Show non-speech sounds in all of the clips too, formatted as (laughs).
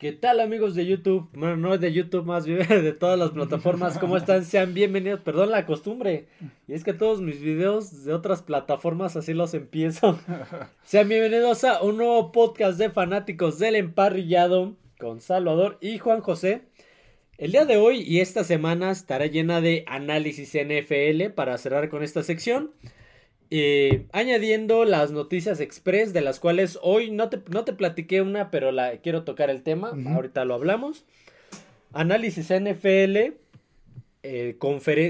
¿Qué tal amigos de YouTube? Bueno, no de YouTube, más bien (laughs) de todas las plataformas. ¿Cómo están? Sean bienvenidos. Perdón la costumbre. Y es que todos mis videos de otras plataformas así los empiezo. (laughs) Sean bienvenidos a un nuevo podcast de fanáticos del emparrillado con Salvador y Juan José. El día de hoy y esta semana estará llena de análisis NFL para cerrar con esta sección. Eh, añadiendo las noticias express, de las cuales hoy no te, no te platiqué una, pero la quiero tocar el tema. Ahorita lo hablamos. Análisis NFL eh,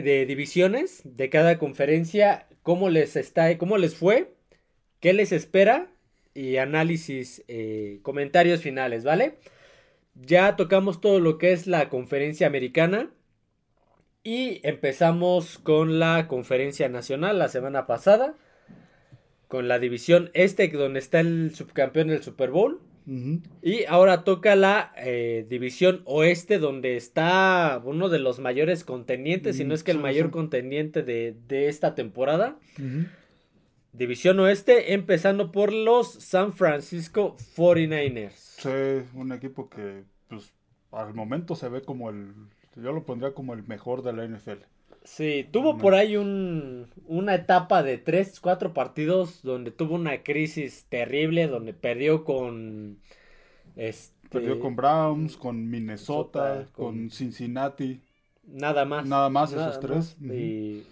de divisiones de cada conferencia, cómo les está, cómo les fue, qué les espera y análisis, eh, comentarios finales, ¿vale? Ya tocamos todo lo que es la conferencia americana. Y empezamos con la conferencia nacional la semana pasada. Con la división este, donde está el subcampeón del Super Bowl. Y ahora toca la eh, división oeste, donde está uno de los mayores contendientes, si no es que el mayor contendiente de, esta temporada. División oeste, empezando por los San Francisco 49ers. Sí, un equipo que pues, al momento se ve como el yo lo pondría como el mejor de la NFL. Sí, tuvo por ahí un, una etapa de tres, cuatro partidos donde tuvo una crisis terrible, donde perdió con... Este, perdió con Browns, con Minnesota, con, Cincinnati. Nada más. Nada más esos tres. Y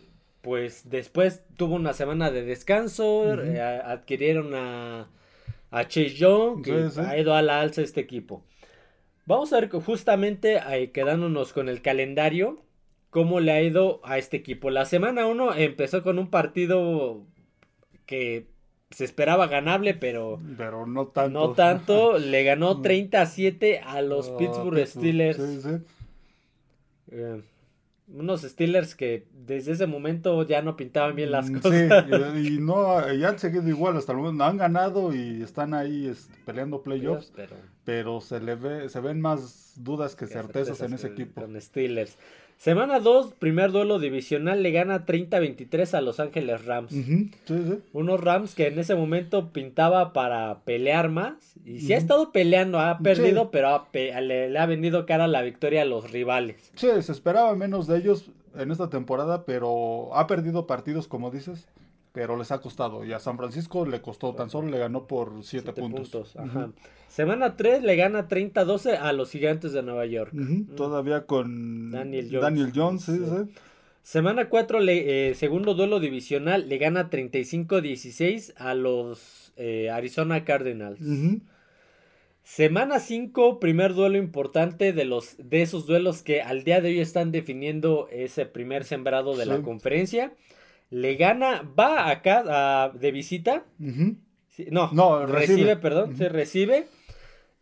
pues después tuvo una semana de descanso, eh, adquirieron a, a Chase Young, que ha ido a la alza este equipo. Vamos a ver justamente ahí, quedándonos con el calendario, cómo le ha ido a este equipo. La semana 1 empezó con un partido que se esperaba ganable, pero, pero no tanto. No tanto. (laughs) Le ganó 37 a los Pittsburgh Steelers. Sí, sí. Eh, unos Steelers que desde ese momento ya no pintaban bien las mm, cosas. Sí, y, no, ya han seguido igual hasta el momento. Han ganado y están ahí este, peleando (laughs) playoffs, pero, se le ve, se ven más dudas que, certezas, en ese equipo. Con Steelers. Semana 2, primer duelo divisional, le gana 30-23 a Los Ángeles Rams. Unos Rams que en ese momento pintaba para pelear más. Y sí ha estado peleando, ha perdido, pero le, ha vendido cara la victoria a los rivales. Sí, se esperaba menos de ellos en esta temporada, pero ha perdido partidos, como dices pero les ha costado. Y a San Francisco le costó, tan solo le ganó por 7 puntos. Semana 3 le gana 30-12 a los gigantes de Nueva York. Todavía con Daniel Jones. Semana 4, eh, segundo duelo divisional, le gana 35-16 a los eh, Arizona Cardinals. Semana 5, primer duelo importante de los de esos duelos que al día de hoy están definiendo ese primer sembrado de la conferencia le gana, va acá de visita. no, no, recibe, perdón, se recibe.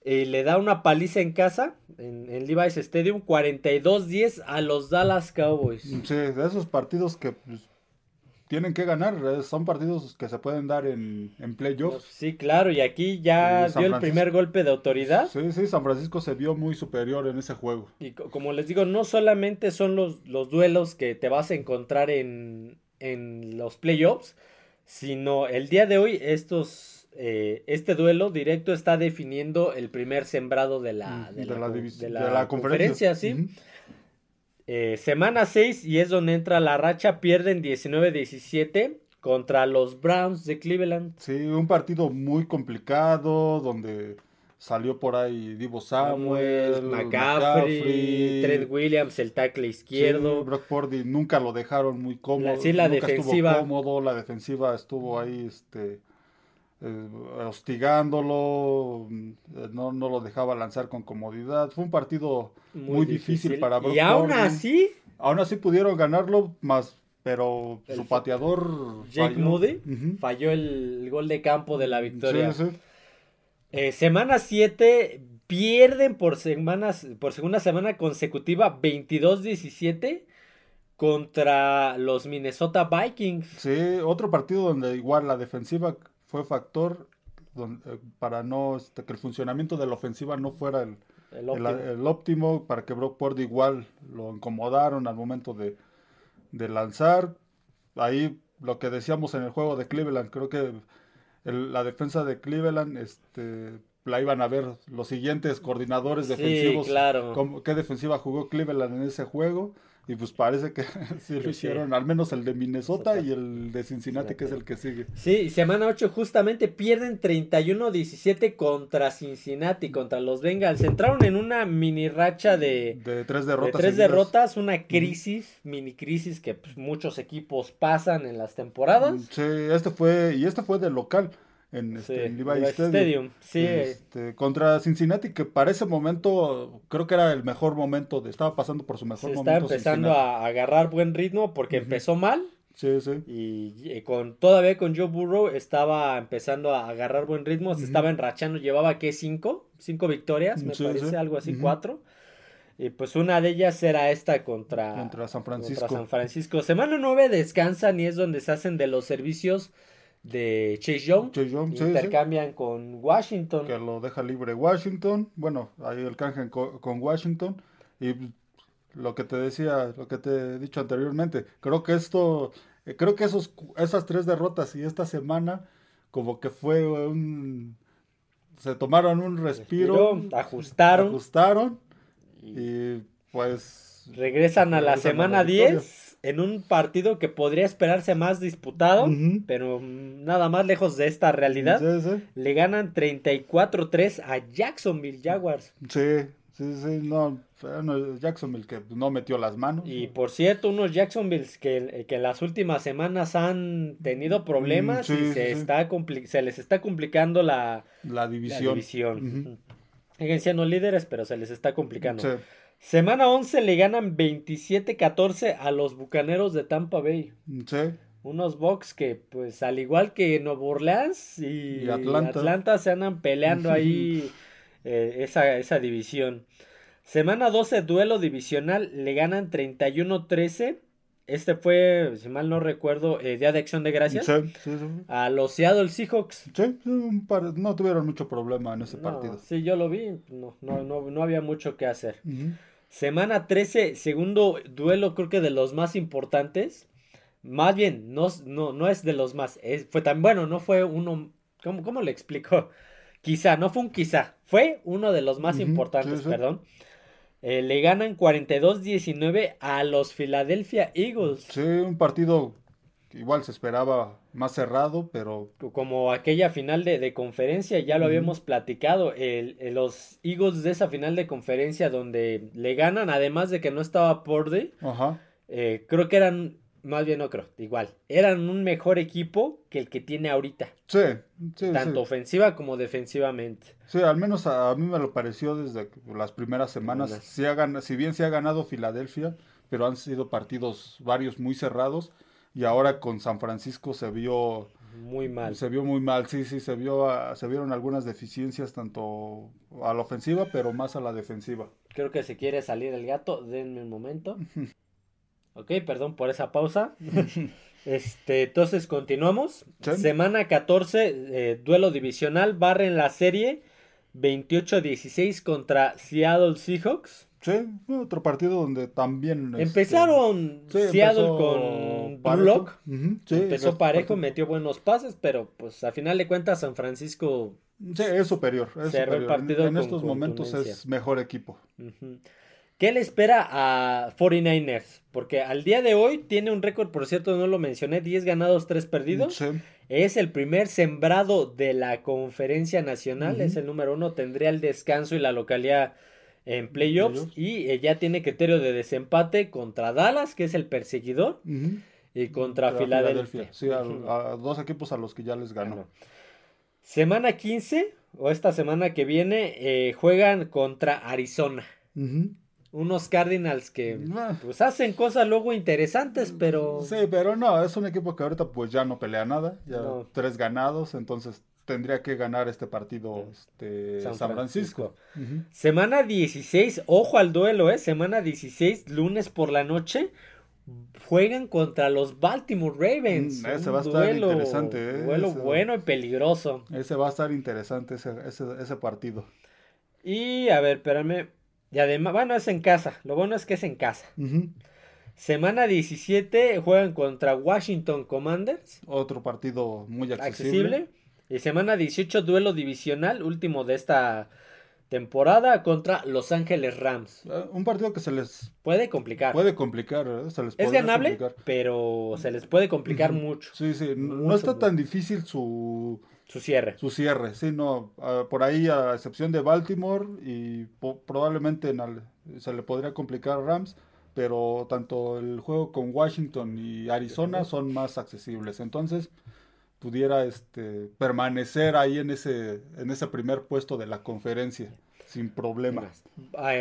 Eh, le da una paliza en casa, en, en Levi's Stadium, 42-10 a los Dallas Cowboys. Sí, de esos partidos que pues, tienen que ganar, eh, son partidos que se pueden dar en, en playoffs. Sí, claro, y aquí ya dio el primer golpe de autoridad. Sí, sí, San Francisco se vio muy superior en ese juego. Y como les digo, no solamente son los, los duelos que te vas a encontrar en, en los playoffs, sino el día de hoy estos, eh, este duelo directo está definiendo el primer sembrado de la, de, la, conferencia, ¿sí? Eh, semana 6 y es donde entra la racha, pierden 19-17 contra los Browns de Cleveland. Sí, un partido muy complicado donde Salió por ahí Divo Samuel, McCaffrey, Trent Williams, el tackle izquierdo. Brock Purdy nunca lo dejaron muy cómodo. sí, la defensiva. Estuvo cómodo, la defensiva estuvo ahí este, eh, hostigándolo, eh, no, no lo dejaba lanzar con comodidad. Fue un partido muy, difícil. para Brock Y aún así. Aún así pudieron ganarlo, más pero su pateador. Jake Moody falló el gol de campo de la victoria. Sí, sí. Eh, semana 7 pierden por semanas por segunda semana consecutiva 22-17 contra los Minnesota Vikings. Sí, otro partido donde igual la defensiva fue factor eh, para no este, que el funcionamiento de la ofensiva no fuera el, el, óptimo. para que Brock Purdy igual lo incomodaron al momento de, de lanzar. Ahí lo que decíamos en el juego de Cleveland, creo que la defensa de Cleveland este, la iban a ver los siguientes coordinadores defensivos. Sí, claro. qué defensiva jugó Cleveland en ese juego. Y pues parece que (laughs) sí lo hicieron, al menos el de Minnesota y el de Cincinnati, que es el que sigue. Sí, semana 8 justamente pierden 31-17 contra Cincinnati, contra los Bengals. Entraron en una mini racha de, de tres derrotas. tres derrotas, una crisis, mini crisis que pues, muchos equipos pasan en las temporadas. Sí, este fue, y este fue de local en, este, Levi Stadium. Sí. Este, contra Cincinnati, que para ese momento creo que era el mejor momento, de, estaba pasando por su mejor momento. Estaba empezando a agarrar buen ritmo porque empezó mal. Sí, sí. Y, con todavía con Joe Burrow estaba empezando a agarrar buen ritmo, se estaba enrachando, llevaba que cinco, cinco victorias, me parece, algo así, cuatro. Y pues una de ellas era esta contra, contra San Francisco. Contra San Francisco. Semana 9 descansan y es donde se hacen de los servicios de Chase Young. intercambian con Washington. Que lo deja libre Washington. Bueno, ahí el canje con, Washington. Y lo que te decía, lo que te he dicho anteriormente, creo que esto, eh, creo que esos, esas tres derrotas y esta semana, como que fue un, se tomaron un respiro, ajustaron, ajustaron y, pues regresan a la semana 10 en un partido que podría esperarse más disputado, pero nada más lejos de esta realidad. Le ganan 34-3 a Jacksonville Jaguars. Sí, sí, sí, no, Jacksonville que no metió las manos. Y por cierto, unos Jacksonville que, que en las últimas semanas han tenido problemas y se, está se les está complicando la, la división. división. Siguen siendo líderes, pero se les está complicando. Semana 11 le ganan 27-14 a los Bucaneros de Tampa Bay. Sí. Unos Bucks que, pues, al igual que Nueva Orleans y, Atlanta. se andan peleando (laughs) ahí eh, esa, esa división. Semana 12, duelo divisional, le ganan 31-13. Este fue, si mal no recuerdo, eh, Día de Acción de Gracias. Sí, sí, sí. A los Seattle Seahawks. Sí, no tuvieron mucho problema en ese partido. Sí, yo lo vi. No, no, no, había mucho que hacer. Semana 13, segundo duelo, creo que de los más importantes. Más bien, no, no, no es de los más. fue tan bueno, no fue uno. ¿Cómo, cómo le explico? (laughs) Quizá, no fue un quizá. Fue uno de los más importantes, perdón. Eh, le ganan 42-19 a los Philadelphia Eagles. Sí, un partido que igual se esperaba más cerrado, pero... Como aquella final de, conferencia, ya lo habíamos platicado, el, los Eagles de esa final de conferencia donde le ganan, además de que no estaba Porde, Ajá. Eh, creo que eran más bien no creo, igual. Eran un mejor equipo que el que tiene ahorita. Sí, sí. Tanto ofensiva como defensivamente. Sí, al menos a, mí me lo pareció desde las primeras semanas. Si, si bien se ha ganado Filadelfia, pero han sido partidos varios muy cerrados. Y ahora con San Francisco se vio muy mal. Se vio muy mal, sí, sí, se vio se vieron algunas deficiencias tanto a la ofensiva, pero más a la defensiva. Creo que se quiere salir el gato, denme un momento. (laughs) Ok, perdón por esa pausa. (laughs) (laughs) este, entonces continuamos. Semana 14, eh, duelo divisional, barren la serie 28-16 contra Seattle Seahawks. Sí, otro partido donde también... Este, Empezaron Seattle con Blue empezó parejo, metió buenos pases, pero pues a final de cuentas San Francisco... Sí, es superior. Es El partido en, estos momentos es mejor equipo. ¿Qué le espera a 49ers? Porque al día de hoy tiene un récord, por cierto, no lo mencioné, 10 ganados, 3 perdidos. Es el primer sembrado de la conferencia nacional, es el número uno, tendría el descanso y la localidad en playoffs, y eh, ya tiene criterio de desempate contra Dallas, que es el perseguidor, y contra, Filadelfia. Sí, a, dos equipos a los que ya les ganó. Semana 15, o esta semana que viene, eh, juegan contra Arizona unos Cardinals que pues hacen cosas luego interesantes, pero... Sí, pero no, es un equipo que ahorita pues ya no pelea nada, ya tres ganados, entonces tendría que ganar este partido este, San, Francisco. Semana 16, ojo al duelo, ¿eh? Semana 16, lunes por la noche, juegan contra los Baltimore Ravens. Mm, ese va a estar interesante, ¿eh? Duelo bueno y peligroso. Ese va a estar interesante, ese, ese partido. Y a ver, espérame, y además, bueno, es en casa. Lo bueno es que es en casa. Semana 17 juegan contra Washington Commanders. Otro partido muy accesible. Y semana 18, duelo divisional, último de esta temporada contra Los Ángeles Rams. Ah, un partido que se les puede complicar. Puede complicar, ¿eh? se les Es ganable, pero se les puede complicar mucho. Sí, sí, no está tan difícil su su cierre. Su cierre, sí, no, ah, por ahí a excepción de Baltimore y probablemente se le podría complicar a Rams, pero tanto el juego con Washington y Arizona son más accesibles. Entonces, pudiera este, permanecer ahí en ese, en ese primer puesto de la conferencia sin problemas.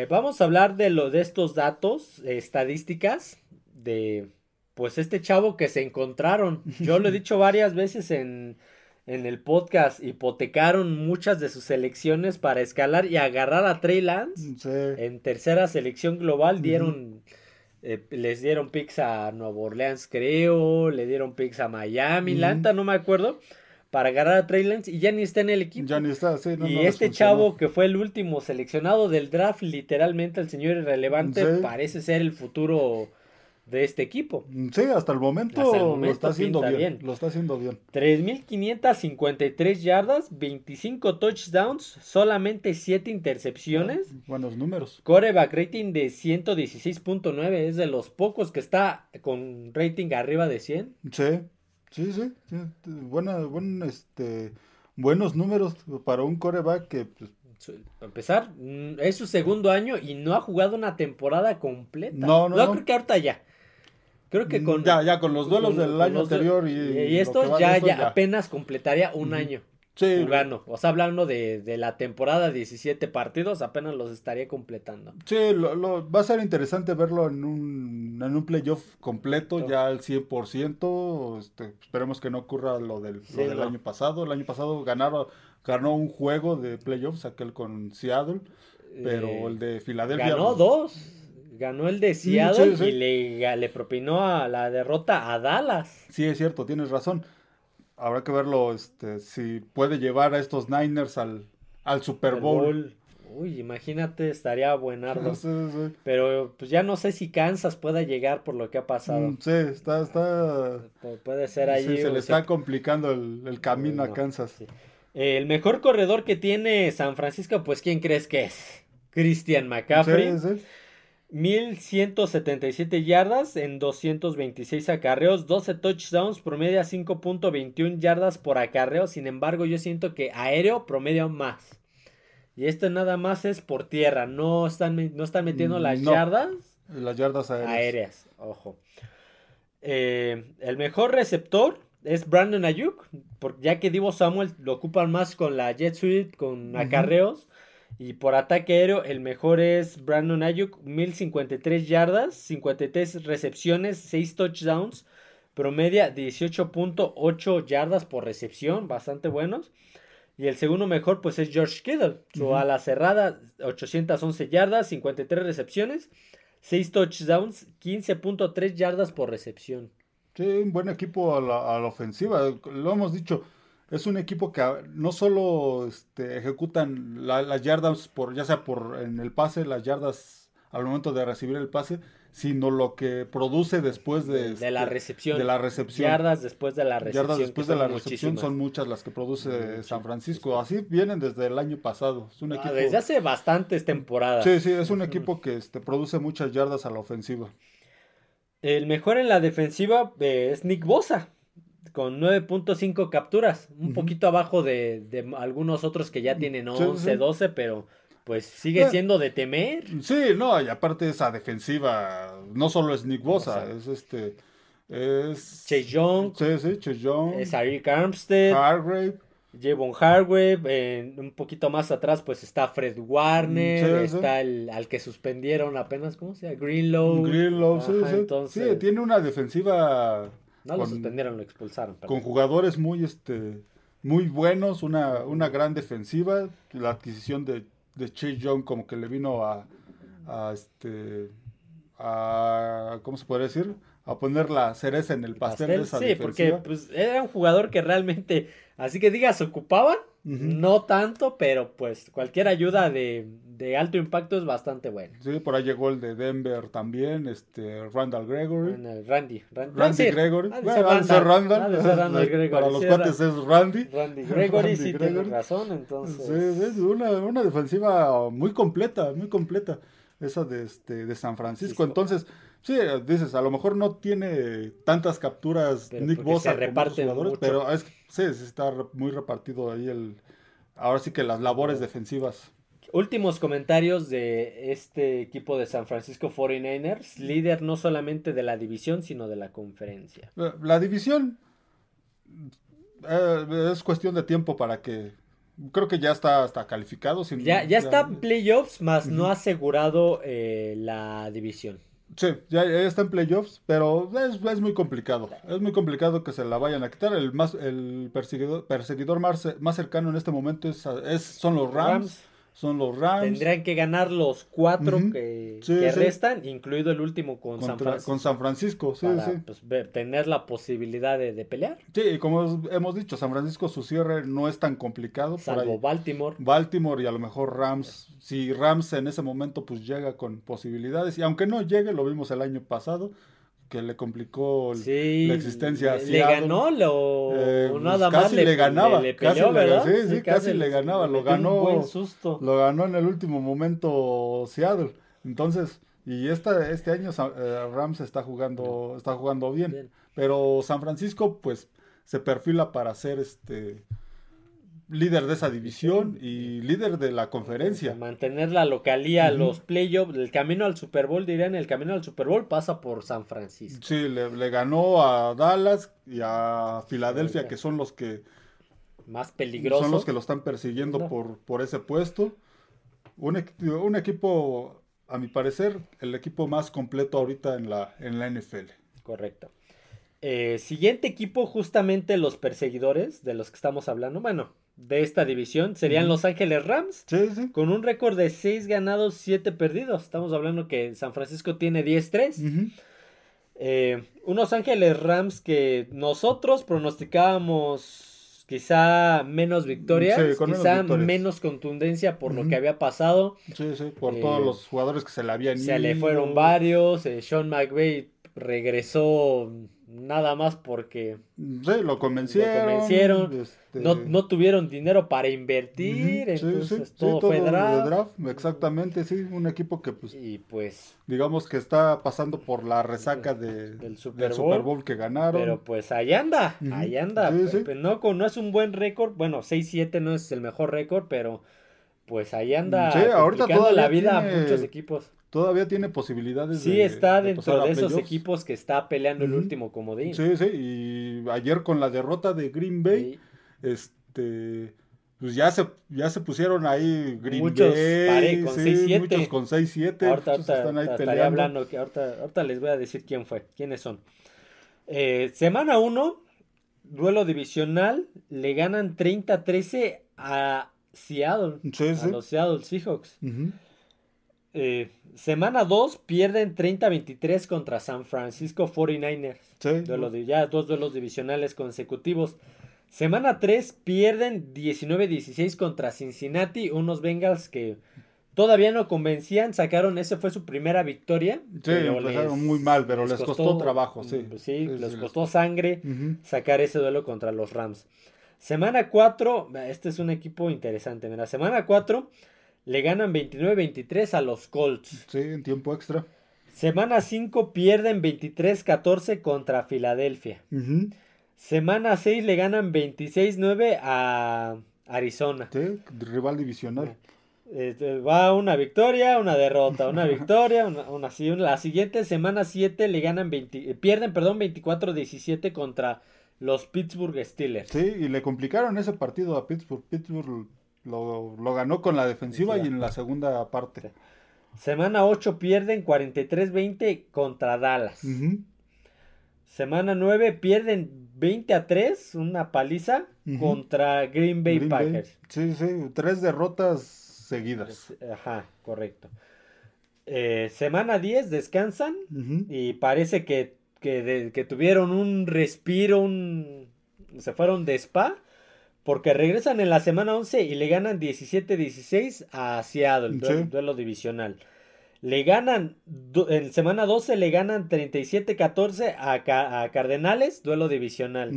vamos a hablar de lo de estos datos, estadísticas de pues este chavo que se encontraron. Yo lo he (laughs) dicho varias veces en, en el podcast, hipotecaron muchas de sus selecciones para escalar y agarrar a Trey Lance. En tercera selección global. Dieron eh, les dieron picks a Nueva Orleans, creo, le dieron picks a Miami, Lanta, no me acuerdo, para agarrar a Trey Lance y ya ni está en el equipo. Ya ni está, sí, Y este chavo que fue el último seleccionado del draft, literalmente el señor irrelevante, parece ser el futuro de este equipo. Sí, hasta el momento, lo está haciendo bien, Lo está haciendo bien. 3.553 yardas, 25 touchdowns, solamente 7 intercepciones. Ah, buenos números. Coreback rating de 116.9, es de los pocos que está con rating arriba de 100. Sí, sí, sí. Buena, buen, este, buenos números para un coreback que... Pues, para empezar, mm, es su segundo año y no ha jugado una temporada completa. No, no. No, creo que ahorita ya. Creo que con. Ya, ya, con los duelos del año anterior y. Y, esto ya, ya, apenas completaría un año. Sí. Jugando. O sea, hablando de, de, la temporada, 17 partidos, apenas los estaría completando. Sí, lo, va a ser interesante verlo en un, en un playoff completo, ya al 100%. Este, esperemos que no ocurra lo del, del año pasado. El año pasado ganaron, ganó un juego de playoffs, aquel con Seattle, pero eh, el de Filadelfia. Ganó dos ganó el de Seattle y le, le, propinó a la derrota a Dallas. Sí, es cierto, tienes razón. Habrá que verlo, este, si puede llevar a estos Niners al, al Super Bowl. Uy, imagínate, estaría buenardo. (laughs) Pero pues ya no sé si Kansas pueda llegar por lo que ha pasado. Mm, sí, está, está. puede ser ahí. se le está complicando el, camino a Kansas. El mejor corredor que tiene San Francisco, pues ¿quién crees que es? Christian McCaffrey. Sí, sí. 1177 yardas en 226 acarreos, 12 touchdowns, promedia 5.21 yardas por acarreo. Sin embargo, yo siento que aéreo promedia más. Y esto nada más es por tierra, no están, no están metiendo las yardas. Las yardas aéreas. Aéreas, ojo. Eh, el mejor receptor es Brandon Ayuk, ya que Divo Samuel lo ocupan más con la Jet Suite, con acarreos. Y por ataque aéreo, el mejor es Brandon Ayuk, 1053 yardas, 53 recepciones, 6 touchdowns, promedia 18.8 yardas por recepción, bastante buenos. Y el segundo mejor, pues es George Kittle, su ala cerrada, 811 yardas, 53 recepciones, 6 touchdowns, 15.3 yardas por recepción. Sí, un buen equipo a la, a la ofensiva, lo hemos dicho es un equipo que no solo este, ejecutan las yardas por ya sea por en el pase las yardas al momento de recibir el pase sino lo que produce después de, de la este, recepción. de la recepción. Yardas después de la recepción yardas después de la recepción son muchas las que produce San Francisco. así vienen desde el año pasado. Es un ah, equipo desde hace bastantes temporadas. Sí sí es un equipo que este, produce muchas yardas a la ofensiva. El mejor en la defensiva eh, es Nick Bosa con 9.5 capturas, un poquito abajo de, algunos otros que ya tienen 11, 12, pero pues sigue eh, siendo de temer. Sí, no, y aparte esa defensiva no solo es Nick Bosa, es este es Chase Young, sí, sí, Chase Young, es Eric Armstead, Hargrave, Javon Hargrave, un poquito más atrás pues está Fred Warner, está el al que suspendieron apenas, ¿cómo se llama? Greenlow. Greenlow, sí, sí. sí, tiene una defensiva no lo suspendieron, lo expulsaron. Con jugadores muy, este, muy buenos, una, una gran defensiva. La adquisición de, de Chase Young como que le vino a, a este, a, ¿cómo se podría decir? A poner la cereza en el pastel, de esa Sí, porque pues, era un jugador que realmente, así que digas, ocupaban, No tanto, pero pues cualquier ayuda de, de, alto impacto es bastante buena. Sí, por ahí llegó el de Denver también, este Randall Gregory. Randy. Randy, Randy Gregory. Bueno, ser Randall. Randall (laughs) Gregory. Para los cuates es Randy. Randy (laughs) Gregory, sí tiene razón, entonces. Sí, es una, una defensiva muy completa, muy completa. Esa de, este, de San Francisco. Entonces, sí, dices, a lo mejor no tiene tantas capturas Nick Bosa como los jugadores, pero es, sí, está muy repartido ahí el, ahora sí que las labores defensivas. Últimos comentarios de este equipo de San Francisco 49ers, líder no solamente de la división, sino de la conferencia. La, división eh, es cuestión de tiempo para que creo que ya está, está calificado. ya, ya, está playoffs, más no ha asegurado eh, la división. Sí, ya, está en playoffs, pero es, es, muy complicado. Es muy complicado que se la vayan a quitar. El más el perseguidor, perseguidor más, más cercano en este momento es, es son los Rams son los Rams. Tendrían que ganar los cuatro que, restan, incluido el último con San Francisco. Con San Francisco, sí, sí. Pues, tener la posibilidad de, pelear. Sí, y como hemos dicho, San Francisco su cierre no es tan complicado. Salvo Baltimore. Baltimore y a lo mejor Rams. Si Rams en ese momento pues llega con posibilidades, y aunque no llegue, lo vimos el año pasado, que le complicó la existencia. Le, le ganó lo eh, pues nada más casi le, ganaba, casi Le, sí, sí, casi, le ganaba, lo ganó, susto. lo ganó en el último momento Seattle. Entonces, y esta, este año eh, Rams está jugando, está jugando bien, pero San Francisco pues se perfila para ser este líder de esa división y líder de la conferencia. Mantener la localía, los playoffs, el camino al Super Bowl, dirían, el camino al Super Bowl pasa por San Francisco. Sí, le, ganó a Dallas y a Filadelfia, que son los que... Más peligrosos. Son los que lo están persiguiendo por, por ese puesto. Un, un, equipo, a mi parecer, el equipo más completo ahorita en la, en la NFL. Correcto. Eh, siguiente equipo, justamente los perseguidores de los que estamos hablando. Bueno, de esta división serían Los Ángeles Rams. Con un récord de 6 ganados, 7 perdidos. Estamos hablando que San Francisco tiene 10-3. Eh, unos Ángeles Rams que nosotros pronosticábamos quizá menos victorias, quizá menos, contundencia por lo que había pasado. Sí, sí, por todos eh, los jugadores que se le habían ido. Se le fueron varios. Eh, Sean McVay regresó nada más porque sí, lo convencieron. Este, no, no, tuvieron dinero para invertir, entonces todo, fue draft. Exactamente, sí, un equipo que pues, y pues digamos que está pasando por la resaca de, del, Super Bowl, que ganaron. Pero pues ahí anda, ahí anda. no, no es un buen récord, bueno, 6-7 no es el mejor récord, pero pues ahí anda ahorita toda la vida a muchos equipos todavía tiene posibilidades sí, está dentro de, esos equipos que está peleando el último comodín. Sí, sí, y ayer con la derrota de Green Bay, este pues ya se, ya se pusieron ahí Green muchos, Bay, con sí, muchos con 6-7, ahorita, están ahí peleando. hablando, que ahorita, ahorita, les voy a decir quién fue, quiénes son. Eh, semana 1, duelo divisional, le ganan 30-13 a Seattle, a los Seattle Seahawks. Eh, semana 2 pierden 30-23 contra San Francisco 49ers. Sí. ya dos duelos divisionales consecutivos. Semana 3 pierden 19-16 contra Cincinnati, unos Bengals que todavía no convencían, sacaron, esa fue su primera victoria. Sí, empezaron muy mal, pero les, costó, trabajo, sí. Sí, les costó sangre sacar ese duelo contra los Rams. Semana 4, este es un equipo interesante, mira, semana 4 le ganan 29-23 a los Colts. Sí, en tiempo extra. Semana 5 pierden 23-14 contra Filadelfia. Semana 6 le ganan 26-9 a Arizona. Sí, rival divisional. Este, va una victoria, una derrota, una (laughs) victoria, una, una, La siguiente semana 7 le ganan 20, pierden, perdón, 24-17 contra los Pittsburgh Steelers. Sí, y le complicaron ese partido a Pittsburgh. Pittsburgh lo, ganó con la defensiva y en la segunda parte. Semana 8 pierden 43-20 contra Dallas. Semana 9 pierden 20 a 3, una paliza contra Green Bay Packers. Sí, sí, tres derrotas seguidas. Ajá, correcto. Eh, semana 10 descansan y parece que, que, que, tuvieron un respiro, un, se fueron de spa Porque regresan en la semana 11 y le ganan 17-16 a Seattle, duelo, divisional. Le ganan, en semana 12 le ganan 37-14 a, a, Cardenales, duelo divisional.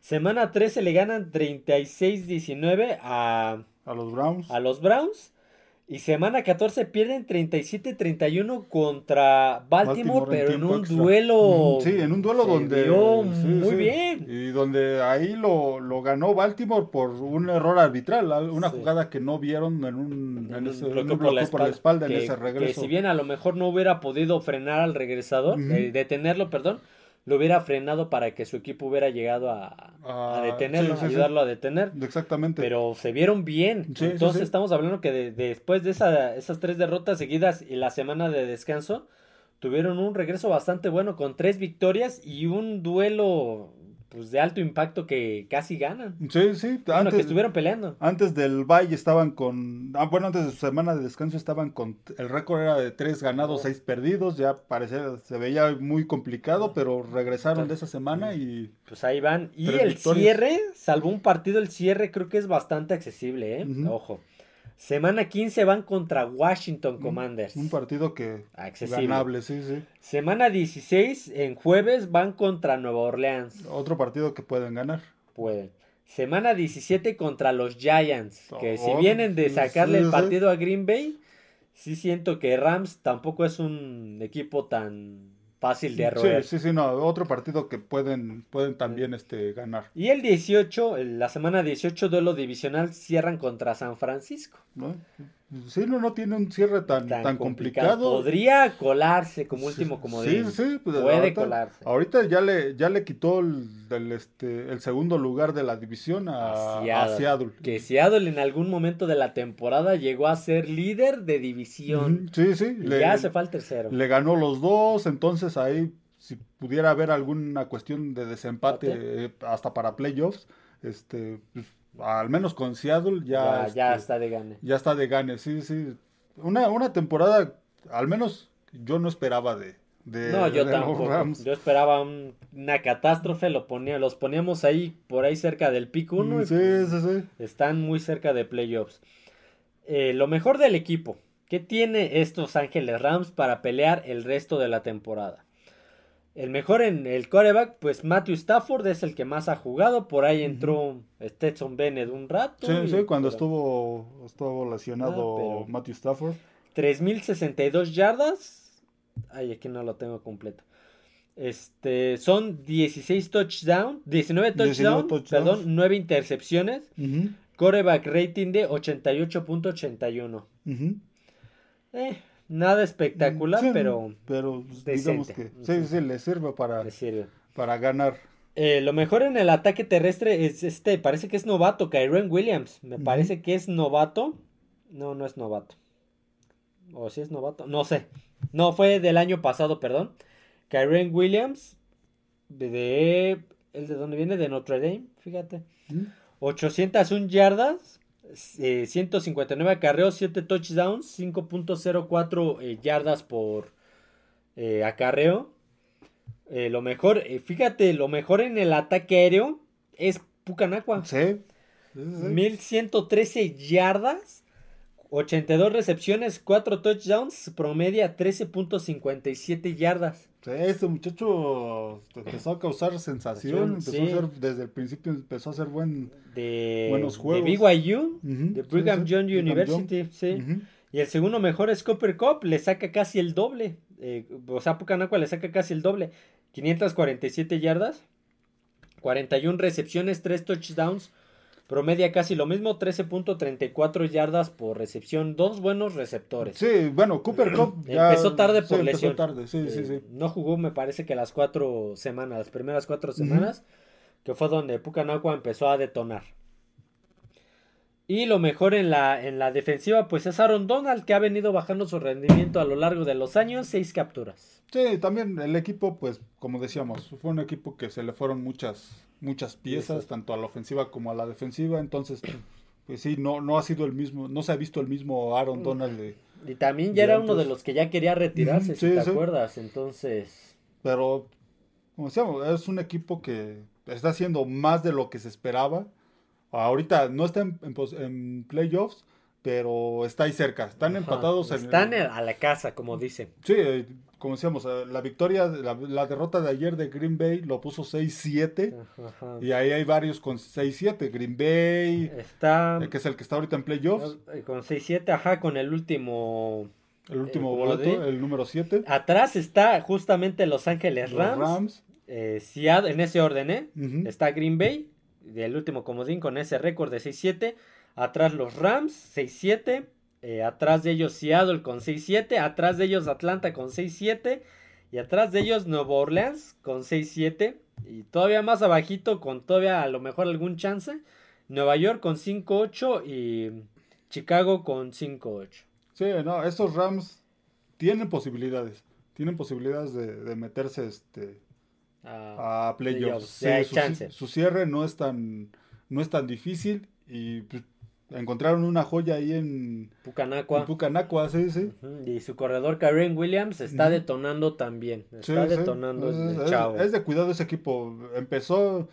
Semana 13 le ganan 36-19 a, a los Browns. A los Browns. Y semana 14 pierden 37-31 contra Baltimore, pero en, un duelo. Sí, en un duelo donde. muy bien. Y donde ahí lo, lo, ganó Baltimore por un error arbitral, una jugada que no vieron en un, en ese, bloqueo, por, la espalda, en ese regreso. Que si bien a lo mejor no hubiera podido frenar al regresador, eh, detenerlo, perdón, lo hubiera frenado para que su equipo hubiera llegado a, a ah, detenerlo, ayudarlo a detener. Exactamente. Pero se vieron bien. Entonces estamos hablando que después de esa, esas tres derrotas seguidas y la semana de descanso, tuvieron un regreso bastante bueno con tres victorias y un duelo pues de alto impacto que casi ganan. Sí, sí. antes, que estuvieron peleando. Antes del Valle estaban con, ah, bueno, antes de su semana de descanso estaban con, el récord era de tres ganados, seis perdidos, ya parecía, se veía muy complicado, pero regresaron de esa semana y... Pues ahí van. Y el cierre, salvo un partido, el cierre creo que es bastante accesible, ¿eh? Ojo. Semana 15 van contra Washington Commanders. Un partido que ganable, sí, sí. Semana 16 en jueves van contra Nueva Orleans. Otro partido que pueden ganar. Pueden. Semana 17 contra los Giants, que si oh, vienen de sacarle el partido a Green Bay, sí siento que Rams tampoco es un equipo tan fácil de roer. Sí, sí, sí, no, otro partido que pueden, pueden también este, ganar. Y el 18, la semana 18, duelo divisional, cierran contra San Francisco. ¿No? Sí, no, no tiene un cierre tan, tan, complicado. Podría colarse como último comodín. Sí, sí, pues puede ahorita, colarse. Ahorita ya le, ya le quitó el, este, el segundo lugar de la división a, Seattle. Que Seattle en algún momento de la temporada llegó a ser líder de división. Sí, sí. Y ya se fue tercero. Le ganó los dos, entonces ahí si pudiera haber alguna cuestión de desempate eh, hasta para playoffs, este, pues, al menos con Seattle ya, ya, este, está de gane. Ya está de gane, sí, sí. Una, una temporada, al menos yo no esperaba de, no, yo tampoco. Yo esperaba una catástrofe, lo ponía, los poníamos ahí, por ahí cerca del pico 1. Sí, pues sí, sí. Están muy cerca de playoffs. Eh, lo mejor del equipo. ¿Qué tiene estos Ángeles Rams para pelear el resto de la temporada? El mejor en el coreback, pues Matthew Stafford es el que más ha jugado. Por ahí entró Stetson Bennett un rato. Sí, sí, cuando estuvo, estuvo lesionado ah, Matthew Stafford. 3.062 yardas. Ay, aquí no lo tengo completo. Este, son 16 touchdowns, 19 touchdowns, perdón, 9 intercepciones. Coreback rating de 88.81. eh, Nada espectacular, pero. Pero digamos que. Sí, sí, le sirve para, para ganar. Eh, lo mejor en el ataque terrestre es este. Parece que es novato, Kyron Williams. Me parece que es novato. No, no es novato. O si es novato. No sé. No, fue del año pasado, perdón. Kyron Williams. De. ¿El de dónde viene? De Notre Dame, fíjate. 801 yardas. 159 eh, acarreos, 7 touchdowns, 5.04 eh, yardas por eh, acarreo. lo mejor, fíjate, lo mejor en el ataque aéreo es Pucanacua. Sí. 1113 yardas, 82 recepciones, 4 touchdowns, promedia 13.57 yardas. Este muchacho empezó a causar sensación, desde el principio empezó a hacer buen, buenos juegos. De BYU, de Brigham Young University, sí. Y el segundo mejor es Copper Cup, le saca casi el doble. Eh, o sea, Pucanacua le saca casi el doble. 547 yardas, 41 recepciones, 3 touchdowns, Promedia casi lo mismo, 13.34 yardas por recepción, dos buenos receptores. Sí, bueno, Cooper Cup (clears throat) empezó tarde por sí, lesión. Tarde. Sí, sí, sí. No jugó, me parece que las cuatro semanas, las primeras cuatro semanas, que fue donde Pucanacua empezó a detonar. Y lo mejor en la, en la defensiva, pues es Aaron Donald, que ha venido bajando su rendimiento a lo largo de los años, seis capturas. Sí, también el equipo, pues, como decíamos, fue un equipo que se le fueron muchas muchas piezas, tanto a la ofensiva como a la defensiva, entonces (clears throat) pues sí, no, no ha sido el mismo, no se ha visto el mismo Aaron mm. Donald Y también ya era uno de los que ya quería retirarse, si te acuerdas, entonces... Pero, como decíamos, es un equipo que está haciendo más de lo que se esperaba. Ahorita no está en, playoffs, pero está ahí cerca. Están empatados. Están a la casa, como dicen. Sí, como decíamos, eh, la victoria, la, derrota de ayer de Green Bay lo puso 6-7. Y ahí hay varios con 6-7. Green Bay, está, eh, que es el que está ahorita en playoffs. Eh, con 6-7, ajá, con el último. El último boleto, el número 7. Atrás está justamente Los Ángeles Rams. en ese orden, ¿eh? Está Green Bay, del último comodín con ese récord de 6-7. Atrás los Rams, 6-7. Eh, atrás de ellos Seattle con 6-7. Atrás de ellos Atlanta con 6-7. Y atrás de ellos Nueva Orleans con 6-7. Y todavía más abajito con todavía a lo mejor algún chance. Nueva York con 5-8 y Chicago con 5-8. Sí, no, estos Rams tienen posibilidades. Tienen posibilidades de, meterse este, a, playoffs. su, su, cierre no es tan, no es tan difícil y pues, encontraron una joya ahí en Pucanacua. Pucanacua, sí, sí. Y su corredor Karen Williams está detonando también. Está detonando es, de cuidado ese equipo. Empezó,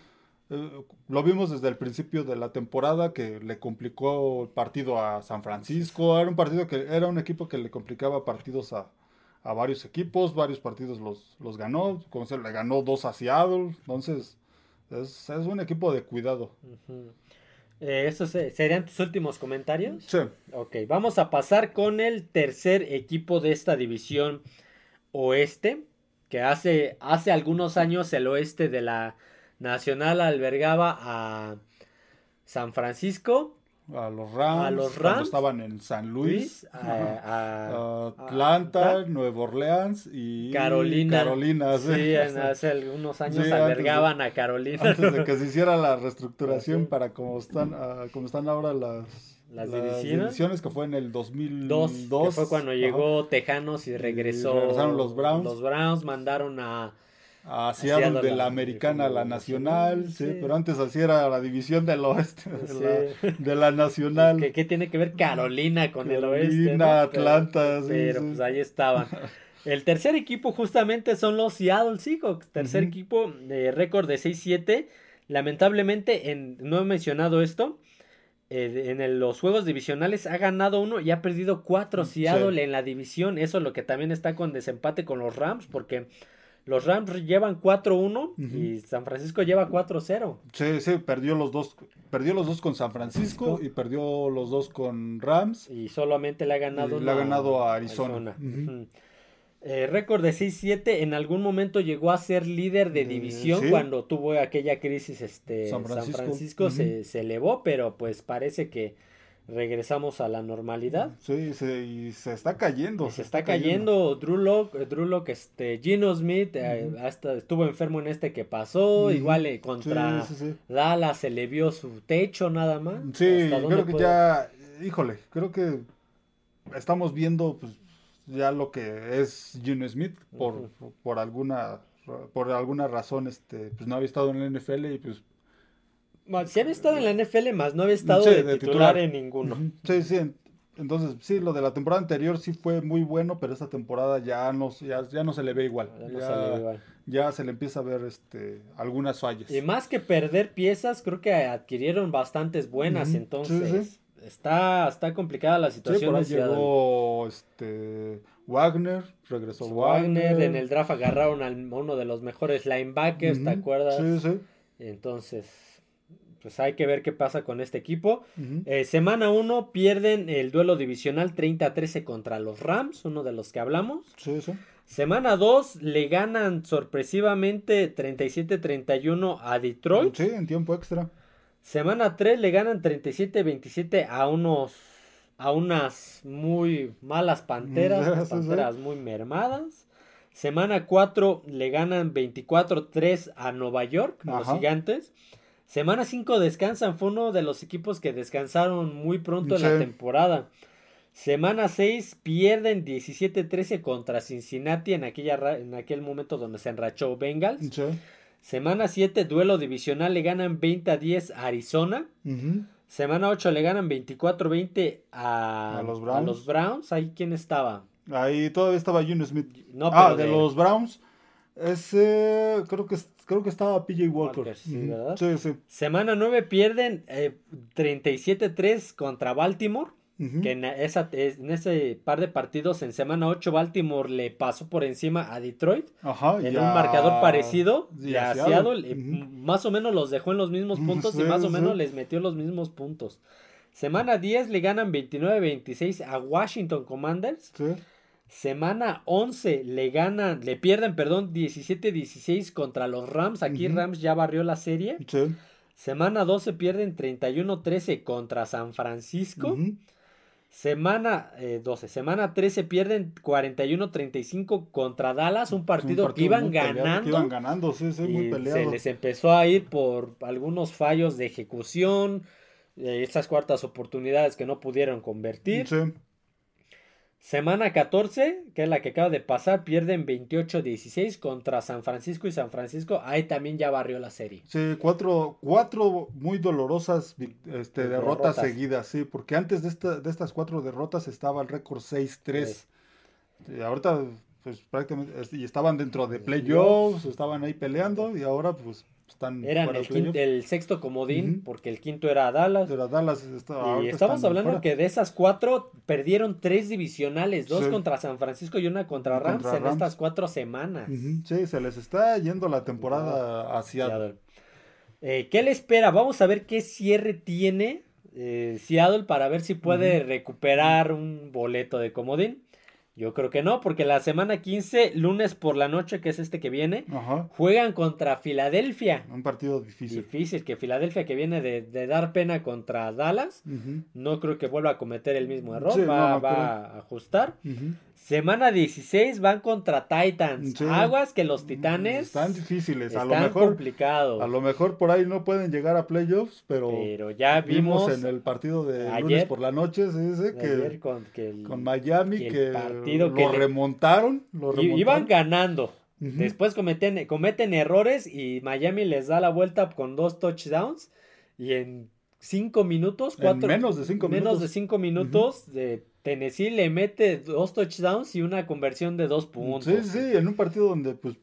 eh, lo vimos desde el principio de la temporada que le complicó el partido a San Francisco. Era un partido que era un equipo que le complicaba partidos a, varios equipos. Varios partidos los, los ganó. Como se le ganó dos a Seattle. Entonces, es, un equipo de cuidado. Eh, ¿Esos serían tus últimos comentarios? Sí. Ok, vamos a pasar con el tercer equipo de esta división oeste, que hace, hace algunos años el oeste de la Nacional albergaba a San Francisco, a los Rams, a los Rams estaban en San Luis, a, Atlanta, Nueva Orleans y Carolina. Carolina sí, hace algunos años albergaban a Carolina. Antes de que se hiciera la reestructuración (laughs) para como están, uh, como están ahora las, las, divisiones. que fue en el 2002. que fue cuando llegó Tejanos y regresó. regresaron los Browns. Los Browns mandaron a Hacia de la, americana a la nacional, sí, pero antes así era la división del oeste, de, la, nacional. ¿Qué, tiene que ver Carolina con el oeste? Carolina, Atlanta, pero, pero pues ahí estaban. (laughs) El tercer equipo justamente son los Seattle Seahawks, tercer equipo de récord de 6-7. Lamentablemente, en, no he mencionado esto, eh, en los juegos divisionales ha ganado uno y ha perdido cuatro Seattle en la división. Eso es lo que también está con desempate con los Rams, porque los Rams llevan 4-1 y San Francisco lleva 4-0. Sí, sí, perdió los dos, perdió los dos con San Francisco, y perdió los dos con Rams. Y solamente le ha ganado, le ha ganado a Arizona. Eh, récord de 6-7, en algún momento llegó a ser líder de división cuando tuvo aquella crisis este, San Francisco, se, se, elevó, pero pues parece que regresamos a la normalidad. Sí, se, y se está cayendo. se, está, cayendo. Drew Locke, Drew este, Gino Smith eh, hasta estuvo enfermo en este que pasó, igual eh, contra Dallas se le vio su techo nada más. Sí, creo que ya, híjole, creo que estamos viendo pues ya lo que es Gino Smith por, por alguna por alguna razón este pues no había estado en la NFL y pues si había estado en la NFL, más no había estado de, titular, en ninguno. Sí, sí. Entonces, sí, lo de la temporada anterior sí fue muy bueno, pero esta temporada ya no, ya, no se le ve igual. Ya, se le empieza a ver este, algunas fallas. Y más que perder piezas, creo que adquirieron bastantes buenas, entonces Está, está complicada la situación. Sí, llegó este, Wagner, regresó Wagner. En el draft agarraron a uno de los mejores linebackers, ¿te acuerdas? Sí, sí. Entonces, pues hay que ver qué pasa con este equipo. Eh, semana 1 pierden el duelo divisional 30 13 contra los Rams, uno de los que hablamos. Sí, sí. Semana 2 le ganan sorpresivamente 37-31 a Detroit. Sí, en tiempo extra. Semana 3 le ganan 37-27 a unos a unas muy malas panteras, (laughs) panteras muy mermadas. Semana 4 le ganan 24-3 a Nueva York, a los gigantes. Semana 5 descansan, fue uno de los equipos que descansaron muy pronto en la temporada. Semana 6 pierden 17-13 contra Cincinnati en, aquella, en aquel momento donde se enrachó Bengals. Semana 7 duelo divisional le ganan 20 10 a Arizona. Semana 8 le ganan 24-20 a, los Browns. a los Browns. Ahí quién estaba. Ahí todavía estaba Junior Smith. No, ah, de, de los Browns. Ese, creo que, creo que estaba PJ Walker. sí, ¿verdad? Sí, sí. Semana 9 pierden 37-3 eh, contra Baltimore. Que en, esa, en ese par de partidos en semana 8 Baltimore le pasó por encima a Detroit Ajá, en un marcador parecido y a Seattle, eh, más o menos los dejó en los mismos puntos y más o menos les metió los mismos puntos. Semana 10 le ganan 29-26 a Washington Commanders. Semana 11 le ganan, le pierden, perdón, 17-16 contra los Rams. Aquí Rams ya barrió la serie. Semana 12 pierden 31-13 contra San Francisco. Semana 12, eh, semana 13 pierden 41-35 contra Dallas, un partido, que iban ganando. iban ganando, sí, sí, muy peleado. Se les empezó a ir por algunos fallos de ejecución, eh, estas cuartas oportunidades que no pudieron convertir. Sí. Semana 14, que es la que acaba de pasar, pierden 28-16 contra San Francisco y San Francisco ahí también ya barrió la serie. Sí, cuatro, cuatro muy dolorosas este, derrotas, seguidas, sí, porque antes de, esta, de estas cuatro derrotas estaba el récord 6-3. Ahorita, pues prácticamente, y estaban dentro de playoffs, estaban ahí peleando y ahora pues eran el, sexto comodín, porque el quinto era Dallas. Era Dallas. y estamos hablando que de esas cuatro perdieron tres divisionales, dos contra San Francisco y una contra Rams en estas cuatro semanas. Sí, se les está yendo la temporada hacia... Eh, ¿Qué le espera? Vamos a ver qué cierre tiene eh, Seattle para ver si puede recuperar un boleto de comodín. Yo creo que no, porque la semana 15, lunes por la noche, que es este que viene, juegan contra Filadelfia. Un partido difícil. Difícil, que Filadelfia que viene de, dar pena contra Dallas, no creo que vuelva a cometer el mismo error, va, a ajustar. Semana 16 van contra Titans. Aguas que los Titanes. Están difíciles. a lo mejor, complicados. A lo mejor por ahí no pueden llegar a playoffs, pero, pero ya vimos, en el partido de lunes por la noche, se dice que, con, con, Miami, que, lo, remontaron, Iban ganando. Después cometen, cometen errores y Miami les da la vuelta con dos touchdowns. Y en cinco minutos, cuatro. menos de cinco menos de cinco minutos de Tennessee le mete dos touchdowns y una conversión de dos puntos. Sí, sí, en un partido donde, pues,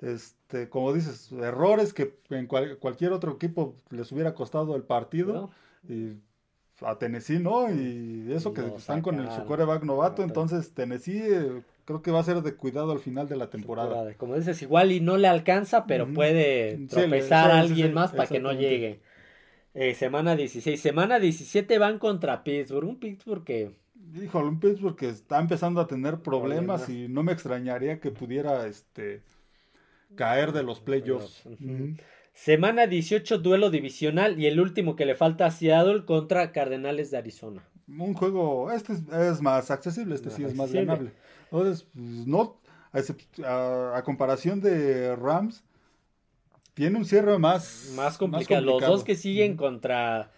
este, como dices, errores que en cualquier otro equipo les hubiera costado el partido. Y a Tennessee, ¿no? Y eso que están con el, su coreback novato. Entonces, Tennessee eh, creo que va a ser de cuidado al final de la temporada. Como dices, igual y no le alcanza, pero puede tropezar a alguien más para que no llegue. Eh, semana 16. Semana 17 van contra Pittsburgh. Un Pittsburgh que híjole, un Pittsburgh que está empezando a tener problemas, y no me extrañaría que pudiera este caer de los playoffs. Semana 18, duelo divisional y el último que le falta a Seattle contra Cardenales de Arizona. Un juego, este es, más accesible, este sí es más ganable. Entonces, pues, no, a, comparación de Rams, tiene un cierre más, más complicado. Los dos que siguen contra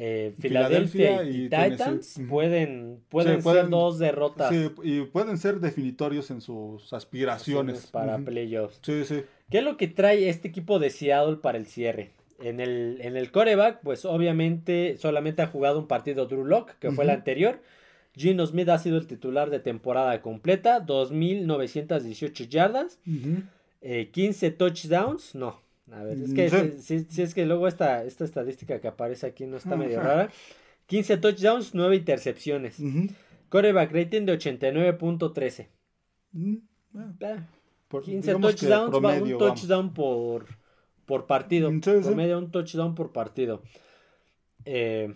eh, Filadelfia y, Titans pueden, pueden, ser dos derrotas. Sí, y pueden ser definitorios en sus aspiraciones. Para playoffs. Sí, sí. ¿Qué es lo que trae este equipo de Seattle para el cierre? En el, en el coreback, pues obviamente solamente ha jugado un partido Drew Lock, que fue el anterior. Gino Smith ha sido el titular de temporada completa, 2.918 yardas, 15 eh, touchdowns, no, a ver, es mm, que si, es que luego esta, esta estadística que aparece aquí no está medio rara. 15 touchdowns, 9 intercepciones. Coreback rating de 89.13. 15 touchdowns, un touchdown por, por partido. Mm, promedio, un touchdown por partido. Eh,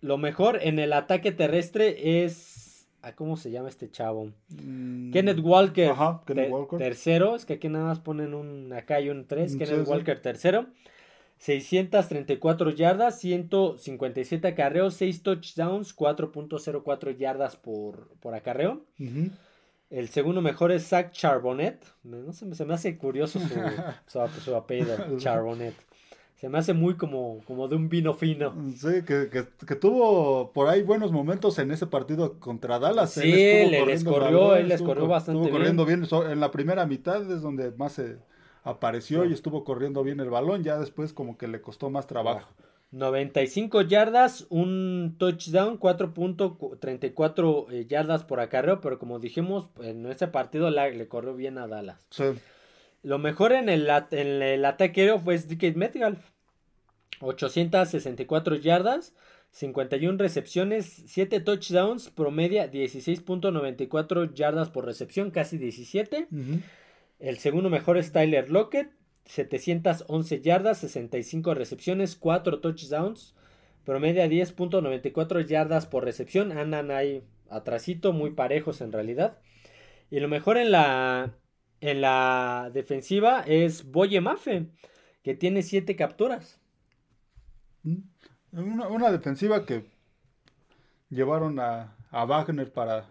lo mejor en el ataque terrestre es ¿Cómo se llama este chavo? Mm, Kenneth Walker. Ajá, Kenneth Walker. Tercero. Es que aquí nada más ponen un. Acá hay un 3. Mm, Kenneth Walker tercero. 634 yardas, 157 acarreos, 6 touchdowns, 4.04 yardas por, por acarreo. El segundo mejor es Zach Charbonnet. No sé, se me hace curioso su, (laughs) su, su apellido, (laughs) Charbonnet. Se me hace muy como, como de un vino fino. Sí, que, que, tuvo por ahí buenos momentos en ese partido contra Dallas. Sí, él le les corrió, él les corrió bastante estuvo corriendo bien. En la primera mitad es donde más se apareció y estuvo corriendo bien el balón. Ya después como que le costó más trabajo. 95 yardas, un touchdown, 4.34 eh, yardas por acarreo, pero como dijimos, en ese partido le corrió bien a Dallas. Sí. Lo mejor en el, en el ataque aéreo fue Stickett Metcalf. 864 yardas, 51 recepciones, 7 touchdowns, promedia 16.94 yardas por recepción, casi 17. El segundo mejor es Tyler Lockett, 711 yardas, 65 recepciones, 4 touchdowns, promedia 10.94 yardas por recepción. Andan ahí atrasito, muy parejos en realidad. Y lo mejor en la, en la defensiva es Boye Mafe, que tiene 7 capturas. Mm. Una, defensiva que llevaron a, a Wagner para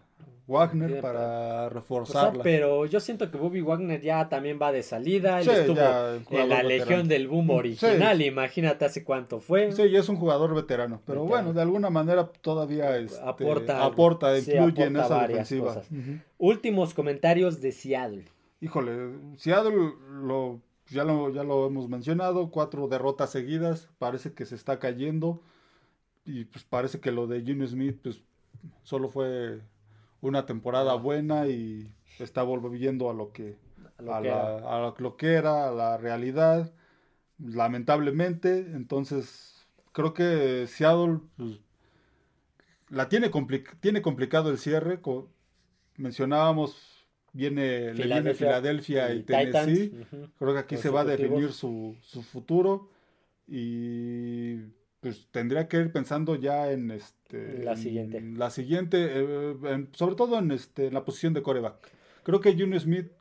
Wagner para reforzarla. pero yo siento que Bobby Wagner ya también va de salida. Él estuvo en la Legión del Boom original. Imagínate hace cuánto fue. Sí, y es un jugador veterano. Pero bueno, de alguna manera todavía este, aporta, aporta influye en esa defensiva. Últimos comentarios de Seattle. Híjole, Seattle lo, ya, lo, ya lo hemos mencionado. Cuatro derrotas seguidas. Parece que se está cayendo. Y pues parece que lo de Jimmy Smith pues solo fue una temporada buena y está volviendo a lo que a lo, que, la, era. A lo que era, a la realidad, lamentablemente. Entonces, creo que Seattle pues, la tiene, tiene complicado el cierre. mencionábamos, viene, viene Filadelfia y, Tennessee. Creo que aquí se va a definir su, su futuro. Y pues tendría que ir pensando ya en este la siguiente. la siguiente eh, sobre todo en este la posición de coreback. Creo que Junior Smith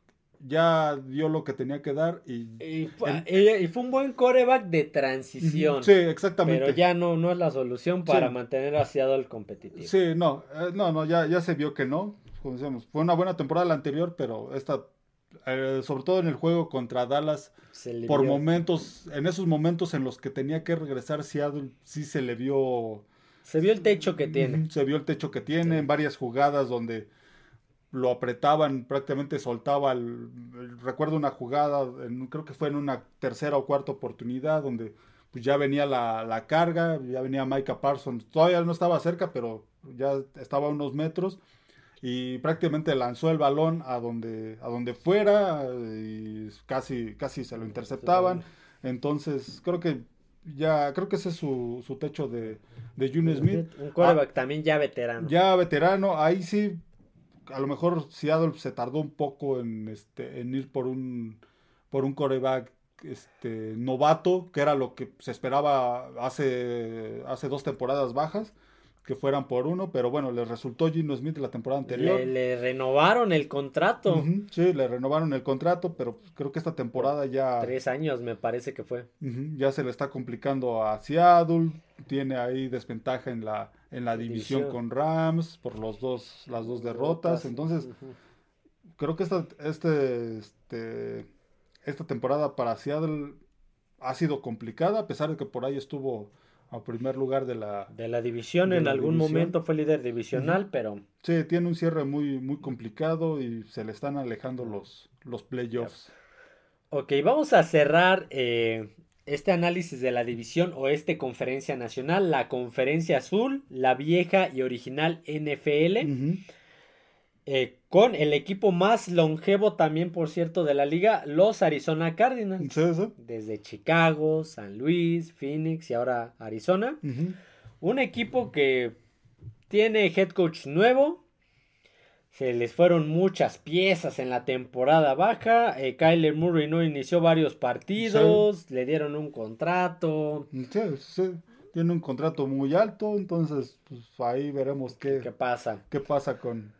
ya dio lo que tenía que dar y y, fue un buen coreback de transición. Sí exactamente. Pero ya no no es la solución para mantener hacia el competitivo. Sí no eh, no no ya ya se vio que no como decíamos, fue una buena temporada la anterior pero esta eh, sobre todo en el juego contra Dallas, por momentos, en esos momentos en los que tenía que regresar Seattle, sí se le vio... Se vio el techo que tiene. Se vio el techo que tiene en varias jugadas donde lo apretaban, prácticamente soltaba. El, recuerdo una jugada, creo que fue en una tercera o cuarta oportunidad, donde pues ya venía la, la carga, ya venía Micah Parsons. Todavía no estaba cerca, pero ya estaba a unos metros y prácticamente lanzó el balón a donde, a donde fuera y casi, casi se lo interceptaban. Entonces, creo que ya, creo que ese es su, su techo de, de June Smith. Un quarterback ah, también ya veterano. Ya veterano, ahí sí, a lo mejor Seattle se tardó un poco en, este, en ir por un, por un quarterback este, novato, que era lo que se esperaba hace, hace dos temporadas bajas que fueran por uno, pero bueno, les resultó Gino Smith la temporada anterior. Le, renovaron el contrato. sí, le renovaron el contrato, pero creo que esta temporada ya... Tres años me parece que fue. ya se le está complicando a Seattle, tiene ahí desventaja en la, en la división, con Rams por los dos, las dos derrotas, entonces creo que esta, este, este, esta temporada para Seattle ha sido complicada, a pesar de que por ahí estuvo a primer lugar de la, de la división. en algún momento fue líder divisional, pero... Sí, tiene un cierre muy, muy complicado y se le están alejando los, los playoffs. Ok, vamos a cerrar eh, este análisis de la división oeste conferencia nacional, la conferencia azul, la vieja y original NFL. Eh, con el equipo más longevo también, por cierto, de la liga, los Arizona Cardinals. Desde Chicago, San Luis, Phoenix y ahora Arizona. Un equipo que tiene head coach nuevo. Se les fueron muchas piezas en la temporada baja. Eh, Kyler Murray no inició varios partidos. Le dieron un contrato. Tiene un contrato muy alto. Entonces, pues, ahí veremos qué, ¿Qué pasa. ¿Qué pasa con,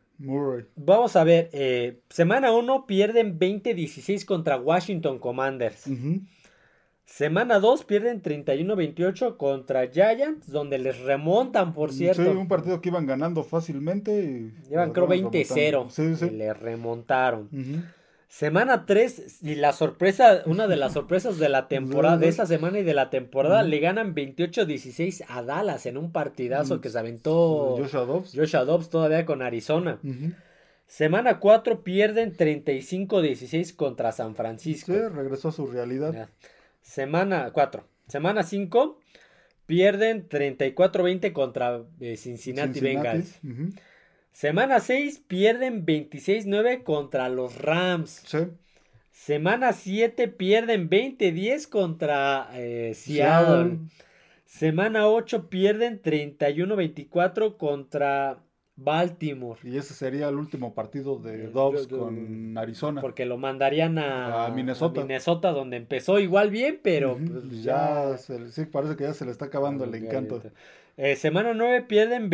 Vamos a ver, eh, semana 1 pierden 20-16 contra Washington Commanders. Semana 2 pierden 31-28 contra Giants, donde les remontan, por cierto. Sí, un partido que iban ganando fácilmente. Llevan creo 20-0. Sí, sí. Les remontaron. Semana 3, y la sorpresa, una de las sorpresas de la temporada, de esa semana y de la temporada, le ganan 28-16 a Dallas en un partidazo que se aventó Joshua Dobbs. Joshua Dobbs todavía con Arizona. Semana 4 pierden 35-16 contra San Francisco. Sí, regresó a su realidad. Semana 4. Semana 5 pierden 34-20 contra eh, Cincinnati, Bengals. Semana 6 pierden 26-9 contra los Rams. Sí. Semana 7 pierden 20-10 contra eh, Seattle. Semana 8 pierden 31-24 contra Baltimore. Y ese sería el último partido de Dobbs con Arizona. Porque lo mandarían a, Minnesota. Minnesota, donde empezó igual bien, pero pues, ya, sí, parece que ya se le está acabando el encanto. Eh, semana 9 pierden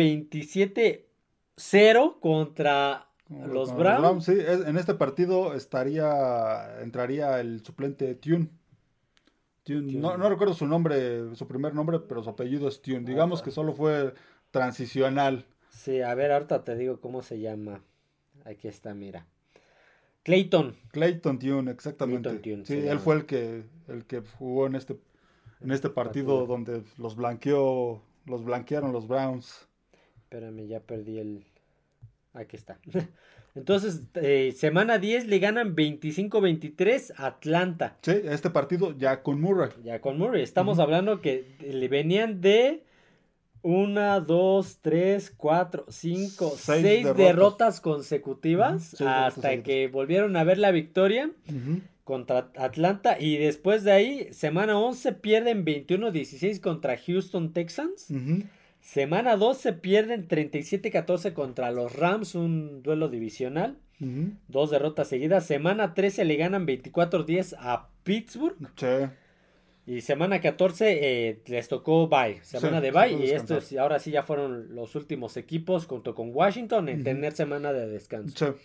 27-0 contra los Browns. Sí, en este partido estaría entraría el suplente Tune. No, no, recuerdo su nombre, su primer nombre, pero su apellido es Tune. Digamos que solo fue transicional. Sí, a ver, ahorita te digo cómo se llama. Aquí está, mira. Clayton. Clayton Tune, exactamente. sí, él fue el que, el que jugó en este, en este partido, donde los blanqueó, los blanquearon los Browns. Espérame, ya perdí el. Aquí está. (laughs) Entonces, eh, semana 10 le ganan 25-23 Atlanta. Sí, este partido ya con Murray. Ya con Murray. Estamos hablando que le venían de una, dos, tres, cuatro, cinco, seis, derrotas. consecutivas hasta que volvieron a ver la victoria contra Atlanta y después de ahí, semana 11 pierden 21-16 contra Houston Texans. Semana 12 pierden 37-14 contra los Rams, un duelo divisional. Dos derrotas seguidas. Semana 13 le ganan 24-10 a Pittsburgh. Y semana 14 eh, les tocó bye, semana de bye. Y esto ahora sí ya fueron los últimos equipos junto con Washington en tener semana de descanso.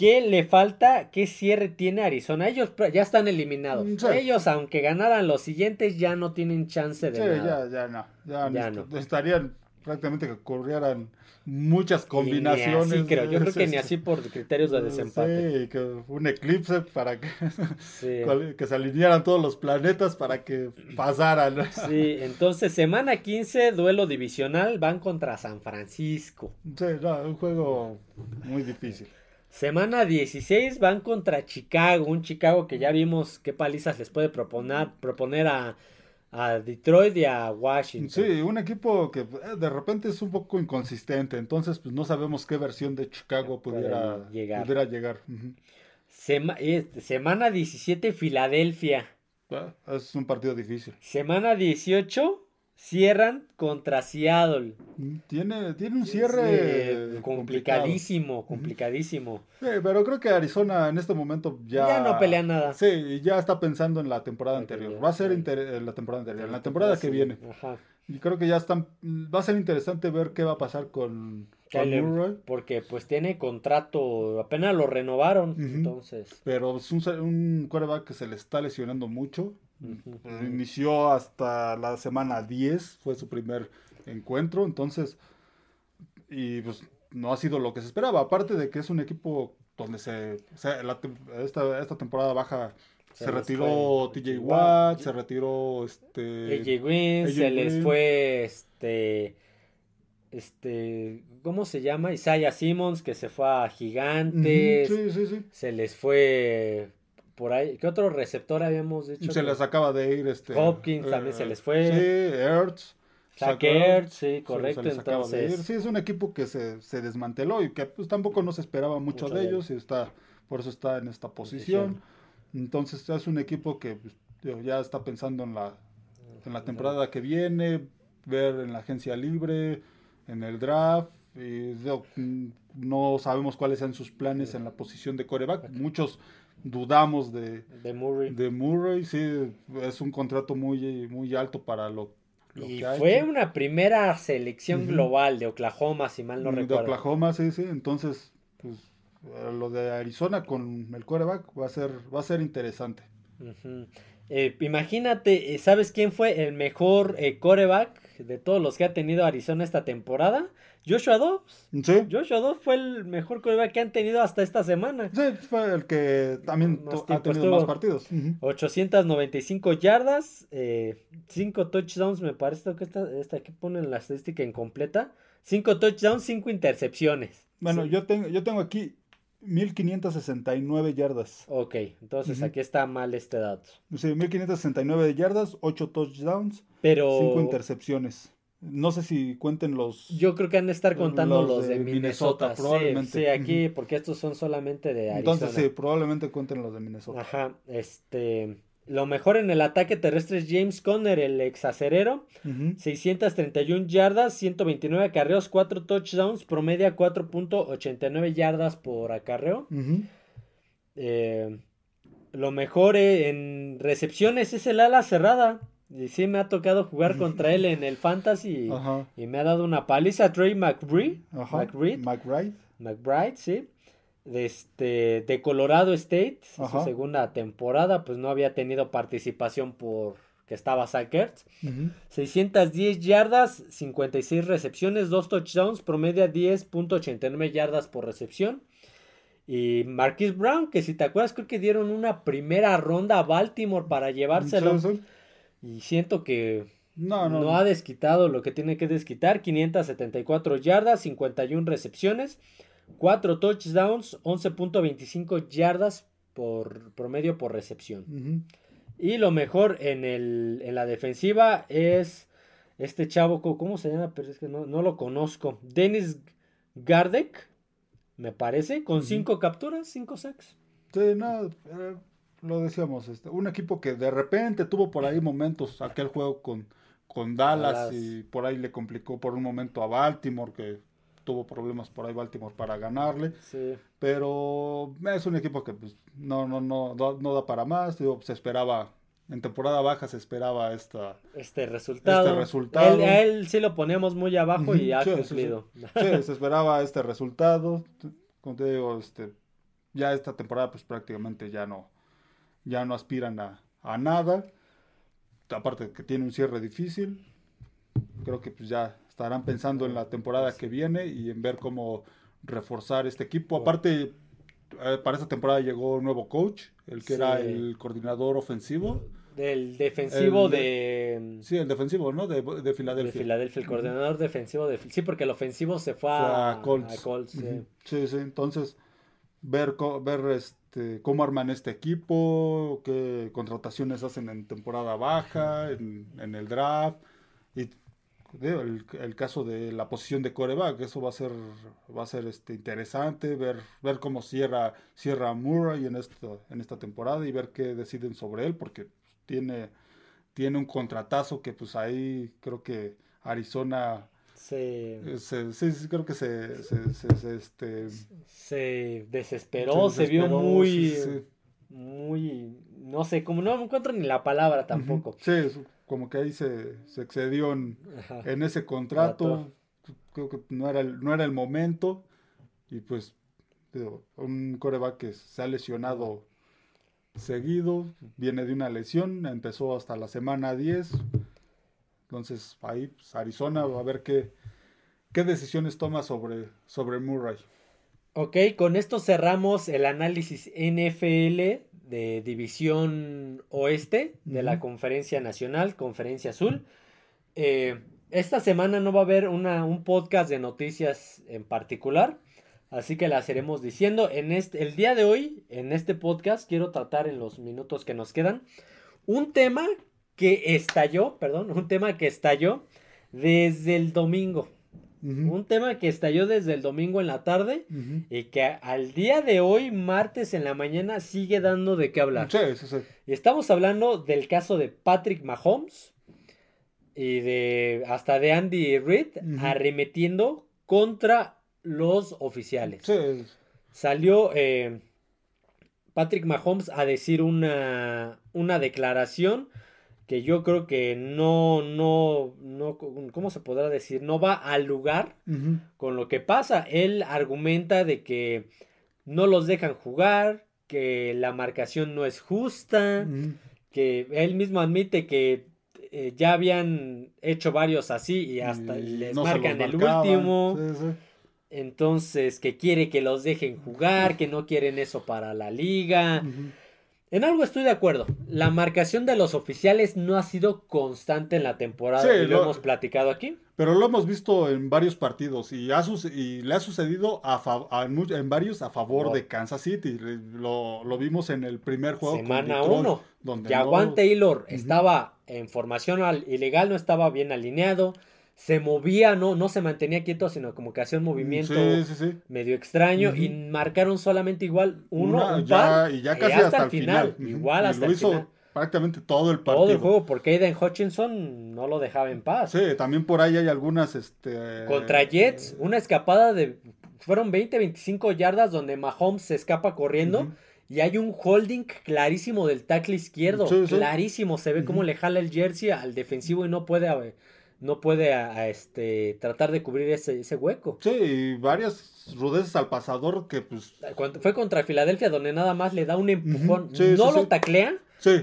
¿Qué le falta? ¿Qué cierre tiene Arizona? Ellos ya están eliminados. Ellos, aunque ganaran los siguientes, ya no tienen chance de sí, Ya, ya no. Ya, no. Estarían prácticamente que corrieran muchas combinaciones. Sí, creo. Yo creo (laughs) que ni así por criterios de desempate. Sí, que un eclipse para que, (laughs) que se alinearan todos los planetas para que pasaran. Sí, entonces semana 15, duelo divisional, van contra San Francisco. Sí, no, un juego muy difícil. Semana 16 van contra Chicago, un Chicago que ya vimos qué palizas les puede proponer, proponer a, a Detroit y a Washington. Sí, un equipo que eh, de repente es un poco inconsistente, entonces pues no sabemos qué versión de Chicago pudiera llegar. Pudiera llegar. Este, semana 17 Filadelfia. Ah, es un partido difícil. Semana 18 cierran contra Seattle. Tiene, tiene un cierre complicadísimo, complicadísimo. Sí, pero creo que Arizona en este momento ya... Ya no pelea nada. Sí, ya está pensando en la temporada anterior. Va a ser la temporada anterior, en la temporada que viene. Ajá. Y creo que ya están... Va a ser interesante ver qué va a pasar con... Murray. Porque pues tiene contrato, apenas lo renovaron, entonces. Pero es un, un quarterback que se le está lesionando mucho. Inició hasta la semana 10, fue su primer encuentro, entonces, y pues no ha sido lo que se esperaba, aparte de que es un equipo donde se, esta, esta temporada baja se, retiró TJ Watt, se retiró este AJ Green, se les fue este este ¿cómo se llama? Isaiah Simmons que se fue a Gigantes. sí, sí, sí. Se les fue por ahí. ¿Qué otro receptor habíamos dicho? Se les acaba de ir este. Hopkins también se eh, les fue. Sí, Ertz. Zach Ertz, sí, correcto. entonces. Sí, es un equipo que se, se desmanteló y que pues tampoco nos esperaba mucho, de, ellos y está, por eso está en esta posición. Entonces es un equipo que pues, ya está pensando en la, en la temporada que viene, ver en la agencia libre, en el draft. Y, no sabemos cuáles sean sus planes en la posición de coreback. Muchos dudamos de, de Murray. De Murray, sí, es un contrato muy, muy alto para lo, y fue una primera selección global de Oklahoma, si mal no recuerdo. De Oklahoma, sí, sí. Entonces, pues, eh, lo de Arizona con el coreback va a ser, va a ser interesante. Eh, imagínate, eh, ¿sabes quién fue el mejor coreback de todos los que ha tenido Arizona esta temporada? Joshua Dobbs. Sí. Joshua Dobbs fue el mejor coreback que han tenido hasta esta semana. Sí, fue el que también ha tenido más partidos. 895 yardas, 5 eh, touchdowns, me parece que esta, esta aquí ponen la estadística incompleta. 5 touchdowns, 5 intercepciones. Bueno, yo, tengo, yo tengo aquí 1569 yardas. Ok, entonces aquí está mal este dato. Sí, 1569 yardas, 8 touchdowns, Pero... 5 intercepciones. No sé si cuenten los. Yo creo que han de estar contando los, de, Minnesota, probablemente. Sí, aquí, porque estos son solamente de Arizona. Entonces, sí, probablemente cuenten los de Minnesota. Ajá, este. Lo mejor en el ataque terrestre es James Conner, el exacerero. 631 yardas, 129 acarreos, 4 touchdowns, promedia 4.89 yardas por acarreo. eh, lo mejor en recepciones es el ala cerrada. Y sí me ha tocado jugar contra él en el Fantasy y me ha dado una paliza. Trey McBride. McBride. McBride, sí. De, este, de Colorado State, su segunda temporada, pues no había tenido participación por que estaba Zach 610 yardas, 56 recepciones, 2 touchdowns, promedia 10.89 yardas por recepción. Y Marquis Brown, que si te acuerdas, creo que dieron una primera ronda a Baltimore para llevárselo. Y siento que no, ha desquitado lo que tiene que desquitar. 574 yardas, 51 recepciones, 4 touchdowns, 11.25 yardas por promedio por recepción. Y lo mejor en, el, en la defensiva es este chavo, ¿cómo se llama? Pero es que no, no lo conozco. Dennis Gardek me parece, con cinco capturas, cinco sacks. Sí, no, eh, lo decíamos, este, un equipo que de repente tuvo por ahí momentos, aquel juego con, con Dallas, y por ahí le complicó por un momento a Baltimore, que tuvo problemas por ahí Baltimore para ganarle. Sí. Pero es un equipo que pues, no, no, no, no, da para más, se esperaba en temporada baja se esperaba esta, este resultado. Este resultado. a él sí lo ponemos muy abajo y ha cumplido. Sí, se esperaba este resultado. Como te digo, este, ya esta temporada pues prácticamente ya no, ya no aspiran a, a nada. Aparte de que tiene un cierre difícil. Creo que pues ya estarán pensando en la temporada que viene y en ver cómo reforzar este equipo. Aparte, eh, para esta temporada llegó un nuevo coach, el que era el coordinador ofensivo. Del defensivo de. Sí, el defensivo, ¿no? De, de Filadelfia. De Filadelfia, el coordinador defensivo de. Sí, porque el ofensivo se fue a, Colts. sí. sí. entonces ver, ver este, cómo arman este equipo, qué contrataciones hacen en temporada baja, en, el draft. Y el, el, caso de la posición de coreback, eso va a ser, va a ser este, interesante, ver, ver cómo cierra, cierra Murray en esta, en esta temporada y ver qué deciden sobre él, porque tiene, tiene un contratazo que pues ahí creo que Arizona se, sí, creo que se, se, este, se desesperó, se, vio muy, muy, no sé, como no encuentro ni la palabra tampoco. Sí, como que ahí se, excedió en, ese contrato. Creo que no era, el, no era el momento. Y pues, un coreback que se ha lesionado seguido, viene de una lesión, empezó hasta la semana 10. Entonces, ahí pues, Arizona va a ver qué, qué decisiones toma sobre, sobre Murray. Ok, con esto cerramos el análisis NFL de División Oeste de la Conferencia Nacional, Conferencia Azul. Eh, esta semana no va a haber una, un podcast de noticias en particular, así que las iremos diciendo. En este, el día de hoy, en este podcast, quiero tratar en los minutos que nos quedan un tema que estalló, perdón, un tema que estalló desde el domingo. Un tema que estalló desde el domingo en la tarde y que al día de hoy, martes en la mañana, sigue dando de qué hablar. Y estamos hablando del caso de Patrick Mahomes y de hasta de Andy Reid arremetiendo contra los oficiales. Salió eh, Patrick Mahomes a decir una, una declaración que yo creo que no, no, no, ¿cómo se podrá decir? No va al lugar con lo que pasa. Él argumenta de que no los dejan jugar, que la marcación no es justa, que él mismo admite que eh, ya habían hecho varios así y hasta les marcan el último. Entonces, que quiere que los dejen jugar, que no quieren eso para la liga. En algo estoy de acuerdo. La marcación de los oficiales no ha sido constante en la temporada. y lo, hemos platicado aquí. Pero lo hemos visto en varios partidos y, y le ha sucedido a, en varios a favor de Kansas City. Lo, vimos en el primer juego. Semana 1. Donde Jaguan Taylor estaba en formación ilegal, no estaba bien alineado. Se movía, no, no se mantenía quieto, sino como que hacía un movimiento medio extraño y marcaron solamente igual uno, un par, y ya casi hasta, el final, igual hasta el final prácticamente todo el partido. Todo el juego, porque Aiden Hutchinson no lo dejaba en paz. Sí, también por ahí hay algunas, este... Contra Jets, una escapada de, fueron 20, 25 yardas donde Mahomes se escapa corriendo. Y hay un holding clarísimo del tackle izquierdo. clarísimo. Se ve cómo le jala el jersey al defensivo y no puede, no puede a, este, tratar de cubrir ese, ese, hueco. Sí, y varias rudeces al pasador que pues... fue contra Filadelfia donde nada más le da un empujón. no lo taclea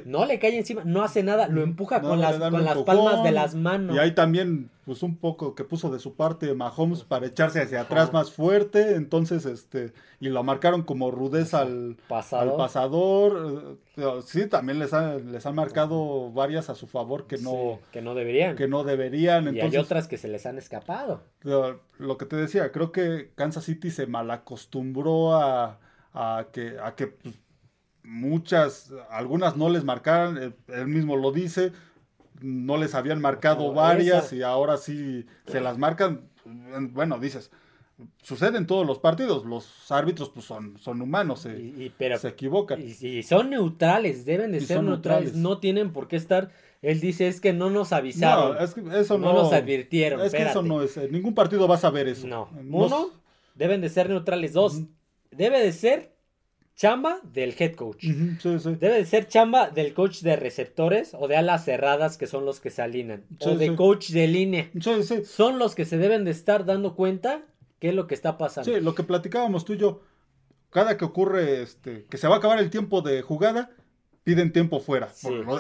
no le cae encima, no hace nada, lo empuja con las, con las palmas de las manos. Y ahí también, pues un poco que puso de su parte Mahomes para echarse hacia atrás más fuerte. Entonces, este, y lo marcaron como rudeza al pasador. Eh, sí, también les, les han marcado varias a su favor que no, que no deberían. Que no deberían. y hay otras que se les han escapado. Lo, que te decía, creo que Kansas City se malacostumbró a, a que, a que pues, muchas, algunas no les marcaron, él mismo lo dice, no les habían marcado varias y ahora sí se las marcan. Bueno, dices, sucede en todos los partidos, los árbitros pues son, son humanos, se, y, se equivocan. Y, son neutrales, deben de ser neutrales, no tienen por qué estar... Él dice, es que no nos avisaron. No, es que eso no, nos advirtieron. Es que eso no es. En ningún partido vas a ver eso. No. Uno, deben de ser neutrales. Dos, debe de ser chamba del head coach. Debe de ser chamba del coach de receptores o de alas cerradas que son los que se alinean. o de coach de línea. Son los que se deben de estar dando cuenta qué es lo que está pasando. Sí, lo que platicábamos tú y yo. Cada que ocurre este, que se va a acabar el tiempo de jugada, piden tiempo fuera.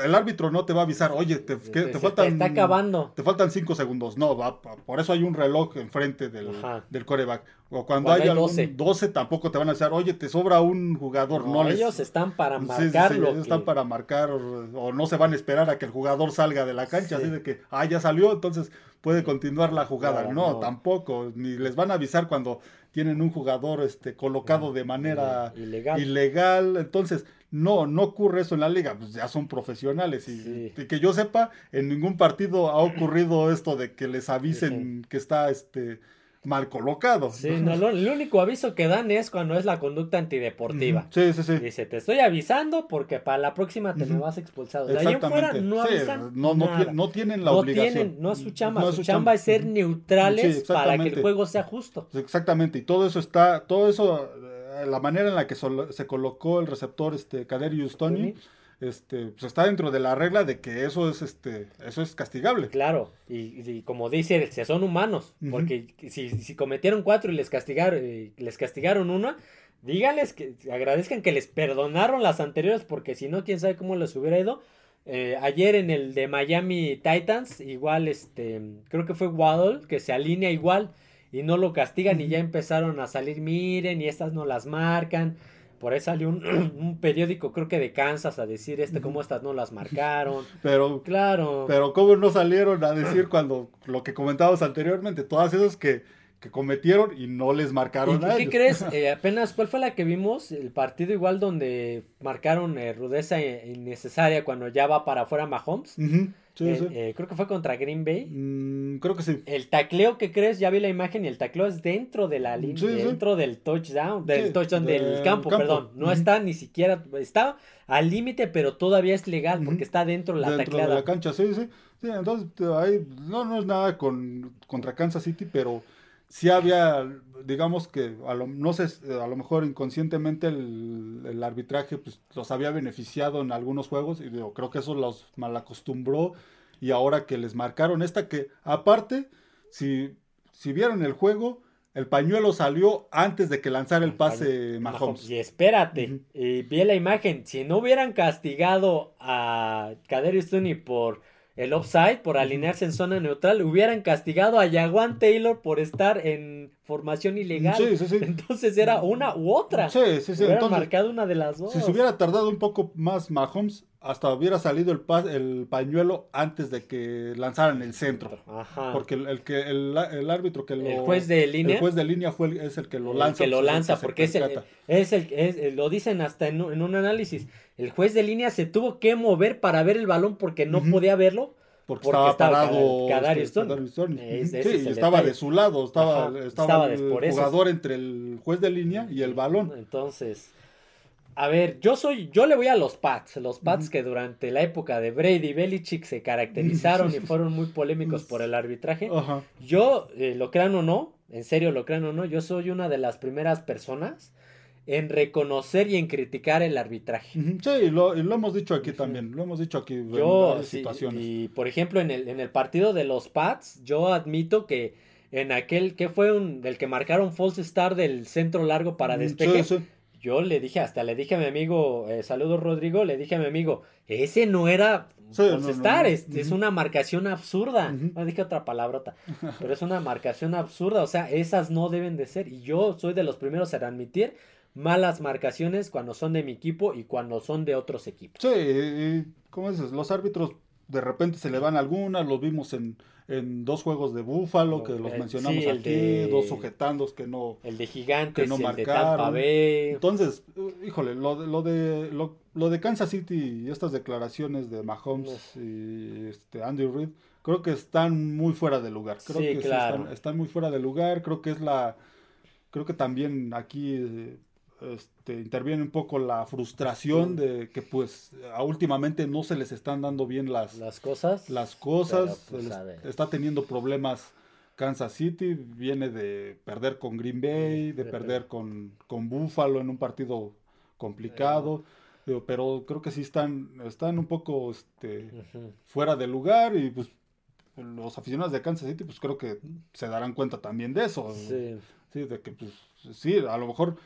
El árbitro no te va a avisar, oye, te, faltan. está acabando. Te faltan cinco segundos. No, va, por eso hay un reloj enfrente del, del coreback. O cuando, hay, 12. 12. tampoco te van a decir, oye, te sobra un jugador. No, ellos están para marcarlo. ellos están para marcar, o, no se van a esperar a que el jugador salga de la cancha, así de que, ah, ya salió, entonces puede continuar la jugada. No, tampoco. Ni les van a avisar cuando tienen un jugador este, colocado de manera ilegal. ilegal. Entonces, no, no ocurre eso en la liga, pues ya son profesionales y, que yo sepa, en ningún partido ha ocurrido esto de que les avisen que está este mal colocado. Sí, no, el único aviso que dan es cuando es la conducta antideportiva. Sí, sí, sí. Dice, te estoy avisando porque para la próxima te me vas expulsado. De ahí en fuera no avisan no, no, tienen la obligación. Tienen, no es su chamba, su, chamba, es ser neutrales para que el juego sea justo. Exactamente, y todo eso está, todo eso la manera en la que se colocó el receptor este Kaderius Tony, este, pues está dentro de la regla de que eso es este, eso es castigable. Claro, y, como dice, se son humanos, porque si, si, cometieron cuatro y les castigaron, les castigaron una, díganles que agradezcan que les perdonaron las anteriores, porque si no, quién sabe cómo les hubiera ido. Eh, ayer en el de Miami Titans, igual este, creo que fue Waddle, que se alinea igual y no lo castigan y ya empezaron a salir, miren, y estas no las marcan. Por ahí salió un, (clears throat) periódico, creo que de Kansas, a decir este, cómo estas no las marcaron. (laughs) Pero, claro. Pero cómo no salieron a decir cuando lo que comentábamos anteriormente, todas esas que, que cometieron y no les marcaron ¿Y ¿Qué crees? (laughs) Eh, apenas, ¿cuál fue la que vimos? El partido igual donde marcaron eh, rudeza innecesaria cuando ya va para afuera Mahomes. Eh, eh, creo que fue contra Green Bay. Mm, creo que sí. El tacleo que crees, ya vi la imagen y el tacleo es dentro de la línea, dentro del touchdown, del touchdown del campo, perdón. No está ni siquiera, está al límite, pero todavía es legal porque está dentro de la dentro de la cancha, sí, sí. Sí, entonces ahí no, no es nada con, contra Kansas City, pero sí había, digamos que a lo, no sé, a lo mejor inconscientemente el, arbitraje pues, los había beneficiado en algunos juegos y digo, creo que eso los malacostumbró y ahora que les marcaron esta que aparte, si, si vieron el juego, el pañuelo salió antes de que lanzara el pase Mahomes. Y espérate, vi la imagen, si no hubieran castigado a Kader Stoney por el offside por alinearse en zona neutral, hubieran castigado a Jaguan Taylor por estar en formación ilegal. Sí, sí, sí. Entonces era una u otra. Sí, sí, sí. Hubieran marcado una de las dos. Si se hubiera tardado un poco más Mahomes, hasta hubiera salido el, el pañuelo antes de que lanzaran el centro. Ajá. Porque el, que el, árbitro que lo el juez de línea el juez de línea fue es el que lo lanza. El que lo lanza porque es el, es el es, lo dicen hasta en, un análisis. El juez de línea se tuvo que mover para ver el balón porque no podía verlo porque, estaba, parado este, sí, estaba de su lado, estaba, estaba, el jugador entre el juez de línea y el balón. Entonces, a ver, yo soy, yo le voy a los Pats, los Pats que durante la época de Brady y Belichick se caracterizaron y (laughs) fueron muy polémicos por el arbitraje. Yo, eh, lo crean o no, en serio lo crean o no, yo soy una de las primeras personas en reconocer y en criticar el arbitraje. Sí, lo, lo hemos dicho aquí también, lo hemos dicho aquí en varias situaciones. Y por ejemplo, en el, en el partido de los Pats, yo admito que en aquel que fue un, del que marcaron false start del centro largo para despeje, yo le dije, hasta le dije a mi amigo, eh, saludos Rodrigo, le dije a mi amigo, ese no era false start, es, una marcación absurda. No dije otra palabrota, (laughs) pero es una marcación absurda, o sea, esas no deben de ser. Y yo soy de los primeros en admitir malas marcaciones cuando son de mi equipo y cuando son de otros equipos. Sí, ¿cómo dices? Los árbitros de repente se le van algunas, los vimos en, dos juegos de Búfalo, que los mencionamos aquí, dos sujetandos que no El de Gigantes, que no marcaron. de Entonces, híjole, lo, lo de lo, de Kansas City y estas declaraciones de Mahomes y este Andy Reid, creo que están muy fuera de lugar. Creo que están, están, muy fuera de lugar, creo que es la creo que también aquí este, interviene un poco la frustración de que pues últimamente no se les están dando bien las, las cosas. Las cosas. Pues, está teniendo problemas Kansas City, viene de perder con Green Bay, de perder con, con Buffalo en un partido complicado. pero creo que sí están, están un poco este, fuera de lugar y pues los aficionados de Kansas City pues creo que se darán cuenta también de eso. Sí. sí de que pues sí, a lo mejor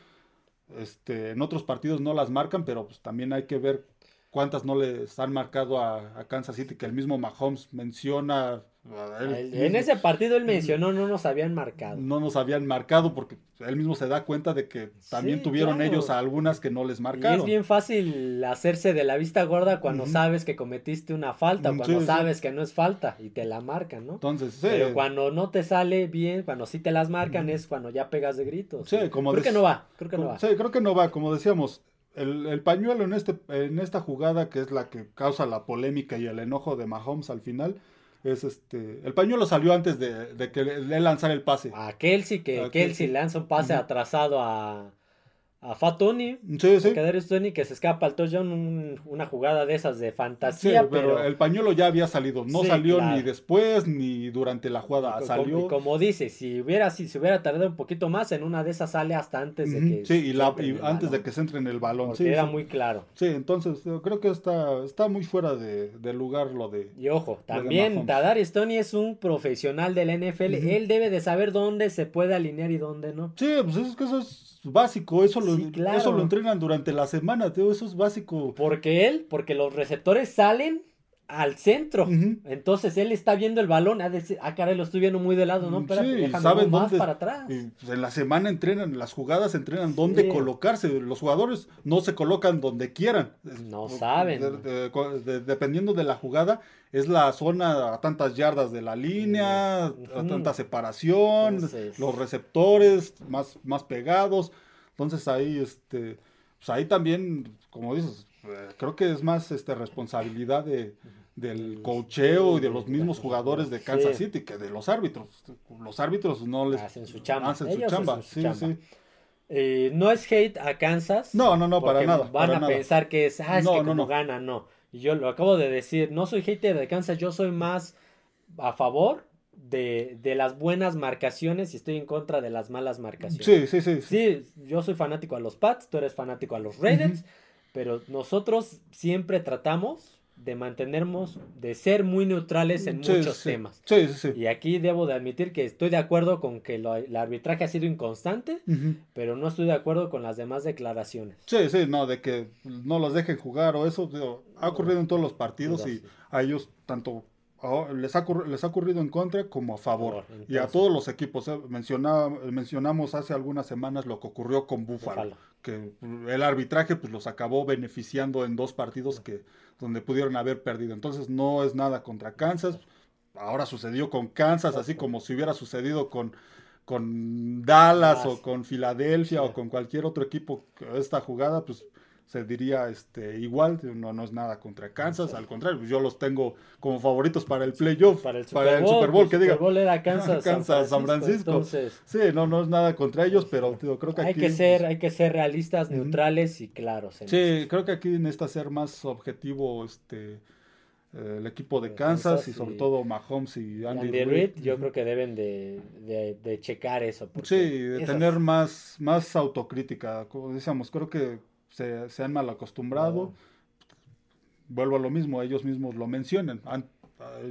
este, en otros partidos no las marcan, pero pues también hay que ver cuántas no les han marcado a, Kansas City, que el mismo Mahomes menciona. En ese partido él mencionó, no nos habían marcado. No nos habían marcado porque él mismo se da cuenta de que también tuvieron ellos a algunas que no les marcaron. Y es bien fácil hacerse de la vista gorda cuando sabes que cometiste una falta, mm, cuando sabes que no es falta y te la marcan, ¿no? Entonces, Pero cuando no te sale bien, cuando sí te las marcan, es cuando ya pegas de gritos. Sí, como creo que no va, creo que no va. Sí, creo que no va, como decíamos el, pañuelo en, este, en esta jugada, que es la que causa la polémica y el enojo de Mahomes al final, es este. El pañuelo salió antes de, que le, lanzara el pase. A Kelsey, que Kelsey lanza un pase atrasado a, a Fat Tony. Sí, sí. Tony que se escapa al touchdown, una jugada de esas de fantasía. pero, el pañuelo ya había salido. No salió ni después ni durante la jugada. salió. Como, como dice, si hubiera, si se hubiera tardado un poquito más, en una de esas sale hasta antes de que. Sí, y, la, antes de que se entre en el balón. sí, era muy claro. Sí, entonces creo que está, está muy fuera de, lugar lo de. Y ojo, también Tadar Tony es un profesional del NFL. Él debe de saber dónde se puede alinear y dónde no. Sí, pues es que eso es básico, eso lo, eso lo entrenan durante la semana, eso es básico. Porque él, porque los receptores salen al centro. Entonces él está viendo el balón. a decir, ah, caray, lo estoy viendo muy de lado, ¿no? Mm, sí, saben más para atrás. Pues, en la semana entrenan, las jugadas entrenan dónde colocarse. Los jugadores no se colocan donde quieran. No saben. dependiendo de la jugada, es la zona a tantas yardas de la línea, a tanta separación, los receptores más, más pegados. Entonces ahí, este, pues ahí también, como dices, eh, creo que es más este, responsabilidad de, del cocheo y de los mismos jugadores de Kansas City que de los árbitros. Los árbitros no les hacen su chamba. Sí, sí. Eh, no es hate a Kansas. No, no, no, para nada. Van a pensar que es, ah, es que como gana, no. Y yo lo acabo de decir, no soy hater de Kansas, yo soy más a favor de, de, las buenas marcaciones y estoy en contra de las malas marcaciones. Sí, sí, sí. Sí, yo soy fanático a los Pats, tú eres fanático a los Raiders, pero nosotros siempre tratamos de mantenernos, de ser muy neutrales en muchos temas. Sí, sí, sí. Y aquí debo de admitir que estoy de acuerdo con que lo, el arbitraje ha sido inconstante, pero no estoy de acuerdo con las demás declaraciones. Sí, sí, no, de que no los dejen jugar o eso, ha ocurrido en todos los partidos y a ellos tanto les ha, les ha ocurrido en contra como a favor. y a todos los equipos. Eh, mencionamos hace algunas semanas lo que ocurrió con Buffalo, que el arbitraje pues los acabó beneficiando en dos partidos que donde pudieron haber perdido. Entonces no es nada contra Kansas. Ahora sucedió con Kansas, así como si hubiera sucedido con, con Dallas o con Filadelfia o con cualquier otro equipo esta jugada, pues se diría este igual, no, no es nada contra Kansas, al contrario, yo los tengo como favoritos para el playoff, para el Super Bowl, que diga. Super era (laughs) Kansas, San Francisco. sí, no, no es nada contra ellos, pero creo que hay que ser, pues hay que ser realistas, neutrales y claros. sí, creo que aquí necesita ser más objetivo, este el equipo de Kansas, y sobre todo Mahomes y Andy, Reid, yo creo que deben de, de, checar eso. Sí, de tener más, más autocrítica. Como decíamos, creo que se, se han mal acostumbrado. Vuelvo a lo mismo, ellos mismos lo mencionan.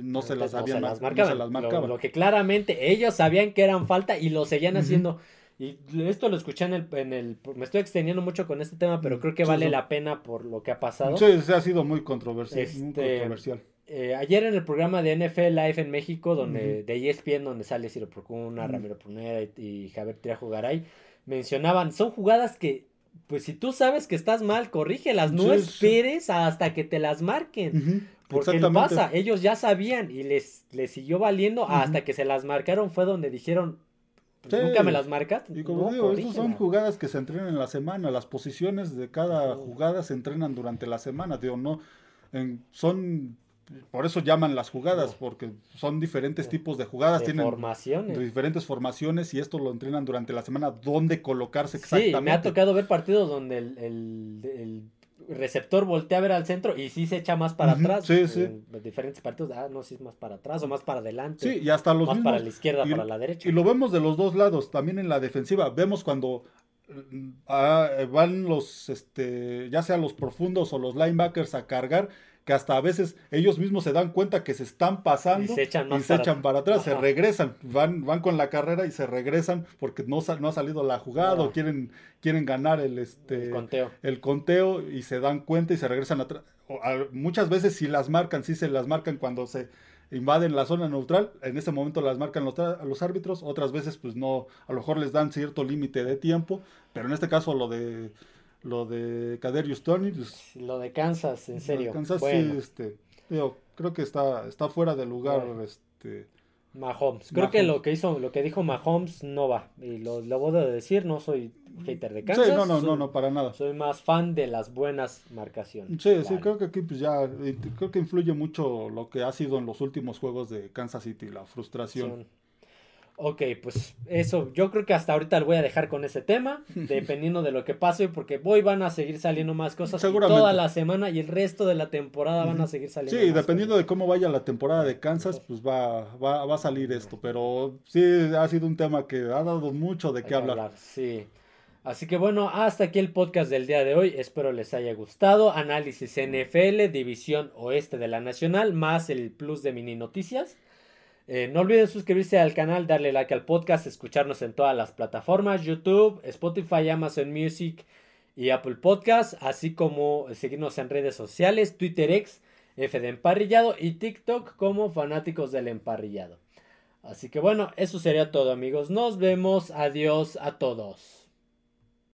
no se las habían las Lo, que claramente ellos sabían que eran falta y lo seguían haciendo. Y esto lo escuché en el, en el... Me estoy extendiendo mucho con este tema, pero creo que vale la pena por lo que ha pasado. Sí, se ha sido muy controversial. Este, eh, ayer en el programa de NFL Live en México, donde de ESPN, donde sale Ciro Procuna, Ramiro Pruneda y, Javier Triajo Garay, mencionaban, son jugadas que, pues si tú sabes que estás mal, corrígelas, no esperes hasta que te las marquen. Porque pasa, ellos ya sabían y les, les siguió valiendo hasta que se las marcaron, fue donde dijeron, Nunca me las marcas. Y como digo, estas son jugadas que se entrenan en la semana. Las posiciones de cada jugada se entrenan durante la semana. Digo, no. son. Por eso llaman las jugadas, porque son diferentes tipos de jugadas. tienen formaciones. diferentes formaciones y esto lo entrenan durante la semana. ¿Dónde colocarse exactamente? Sí, me ha tocado ver partidos donde el receptor voltea a ver al centro y sí se echa más para atrás. Sí, sí. En diferentes partidos, ah, no, si es más para atrás o más para adelante. Sí, y hasta los Más para la izquierda, para la derecha. Y lo vemos de los dos lados, también en la defensiva. Vemos cuando mm, ah, van los, este, ya sea los profundos o los linebackers a cargar que hasta a veces ellos mismos se dan cuenta que se están pasando y se echan, para, atrás, se regresan, van, van con la carrera y se regresan porque no, no ha salido la jugada o quieren, quieren ganar el, este, el, conteo. el conteo y se dan cuenta y se regresan atrás. Muchas veces si las marcan, sí se las marcan cuando se invaden la zona neutral, en ese momento las marcan los, los árbitros, otras veces pues no, a lo mejor les dan cierto límite de tiempo, pero en este caso lo de lo de Kaderius Tony. Pues, lo de Kansas, en serio. Kansas sí, este, creo que está, está fuera de lugar. Este, Mahomes. Creo que lo que hizo, lo que dijo Mahomes no va. Y lo, lo voy a decir, no soy hater de Kansas. Sí, no, no, no, no, para nada. Soy más fan de las buenas marcaciones. Sí, sí, creo que aquí pues ya, creo que influye mucho lo que ha sido en los últimos juegos de Kansas City, la frustración. Ok, pues eso, yo creo que hasta ahorita lo voy a dejar con ese tema, (laughs) dependiendo de lo que pase, porque hoy van a seguir saliendo más cosas. Toda la semana y el resto de la temporada van a seguir saliendo. Sí, dependiendo de cómo vaya la temporada de Kansas, pues va, va, va, a salir esto, pero sí, ha sido un tema que ha dado mucho de qué hablar. Sí. Así que bueno, hasta aquí el podcast del día de hoy. Espero les haya gustado. Análisis NFL, División Oeste de la Nacional, más el plus de mini noticias. Eh, no olviden suscribirse al canal, darle like al podcast, escucharnos en todas las plataformas, YouTube, Spotify, Amazon Music y Apple Podcast, así como seguirnos en redes sociales, Twitter X, F de Emparrillado y TikTok como fanáticos del emparrillado. Así que bueno, eso sería todo amigos. Nos vemos. Adiós a todos.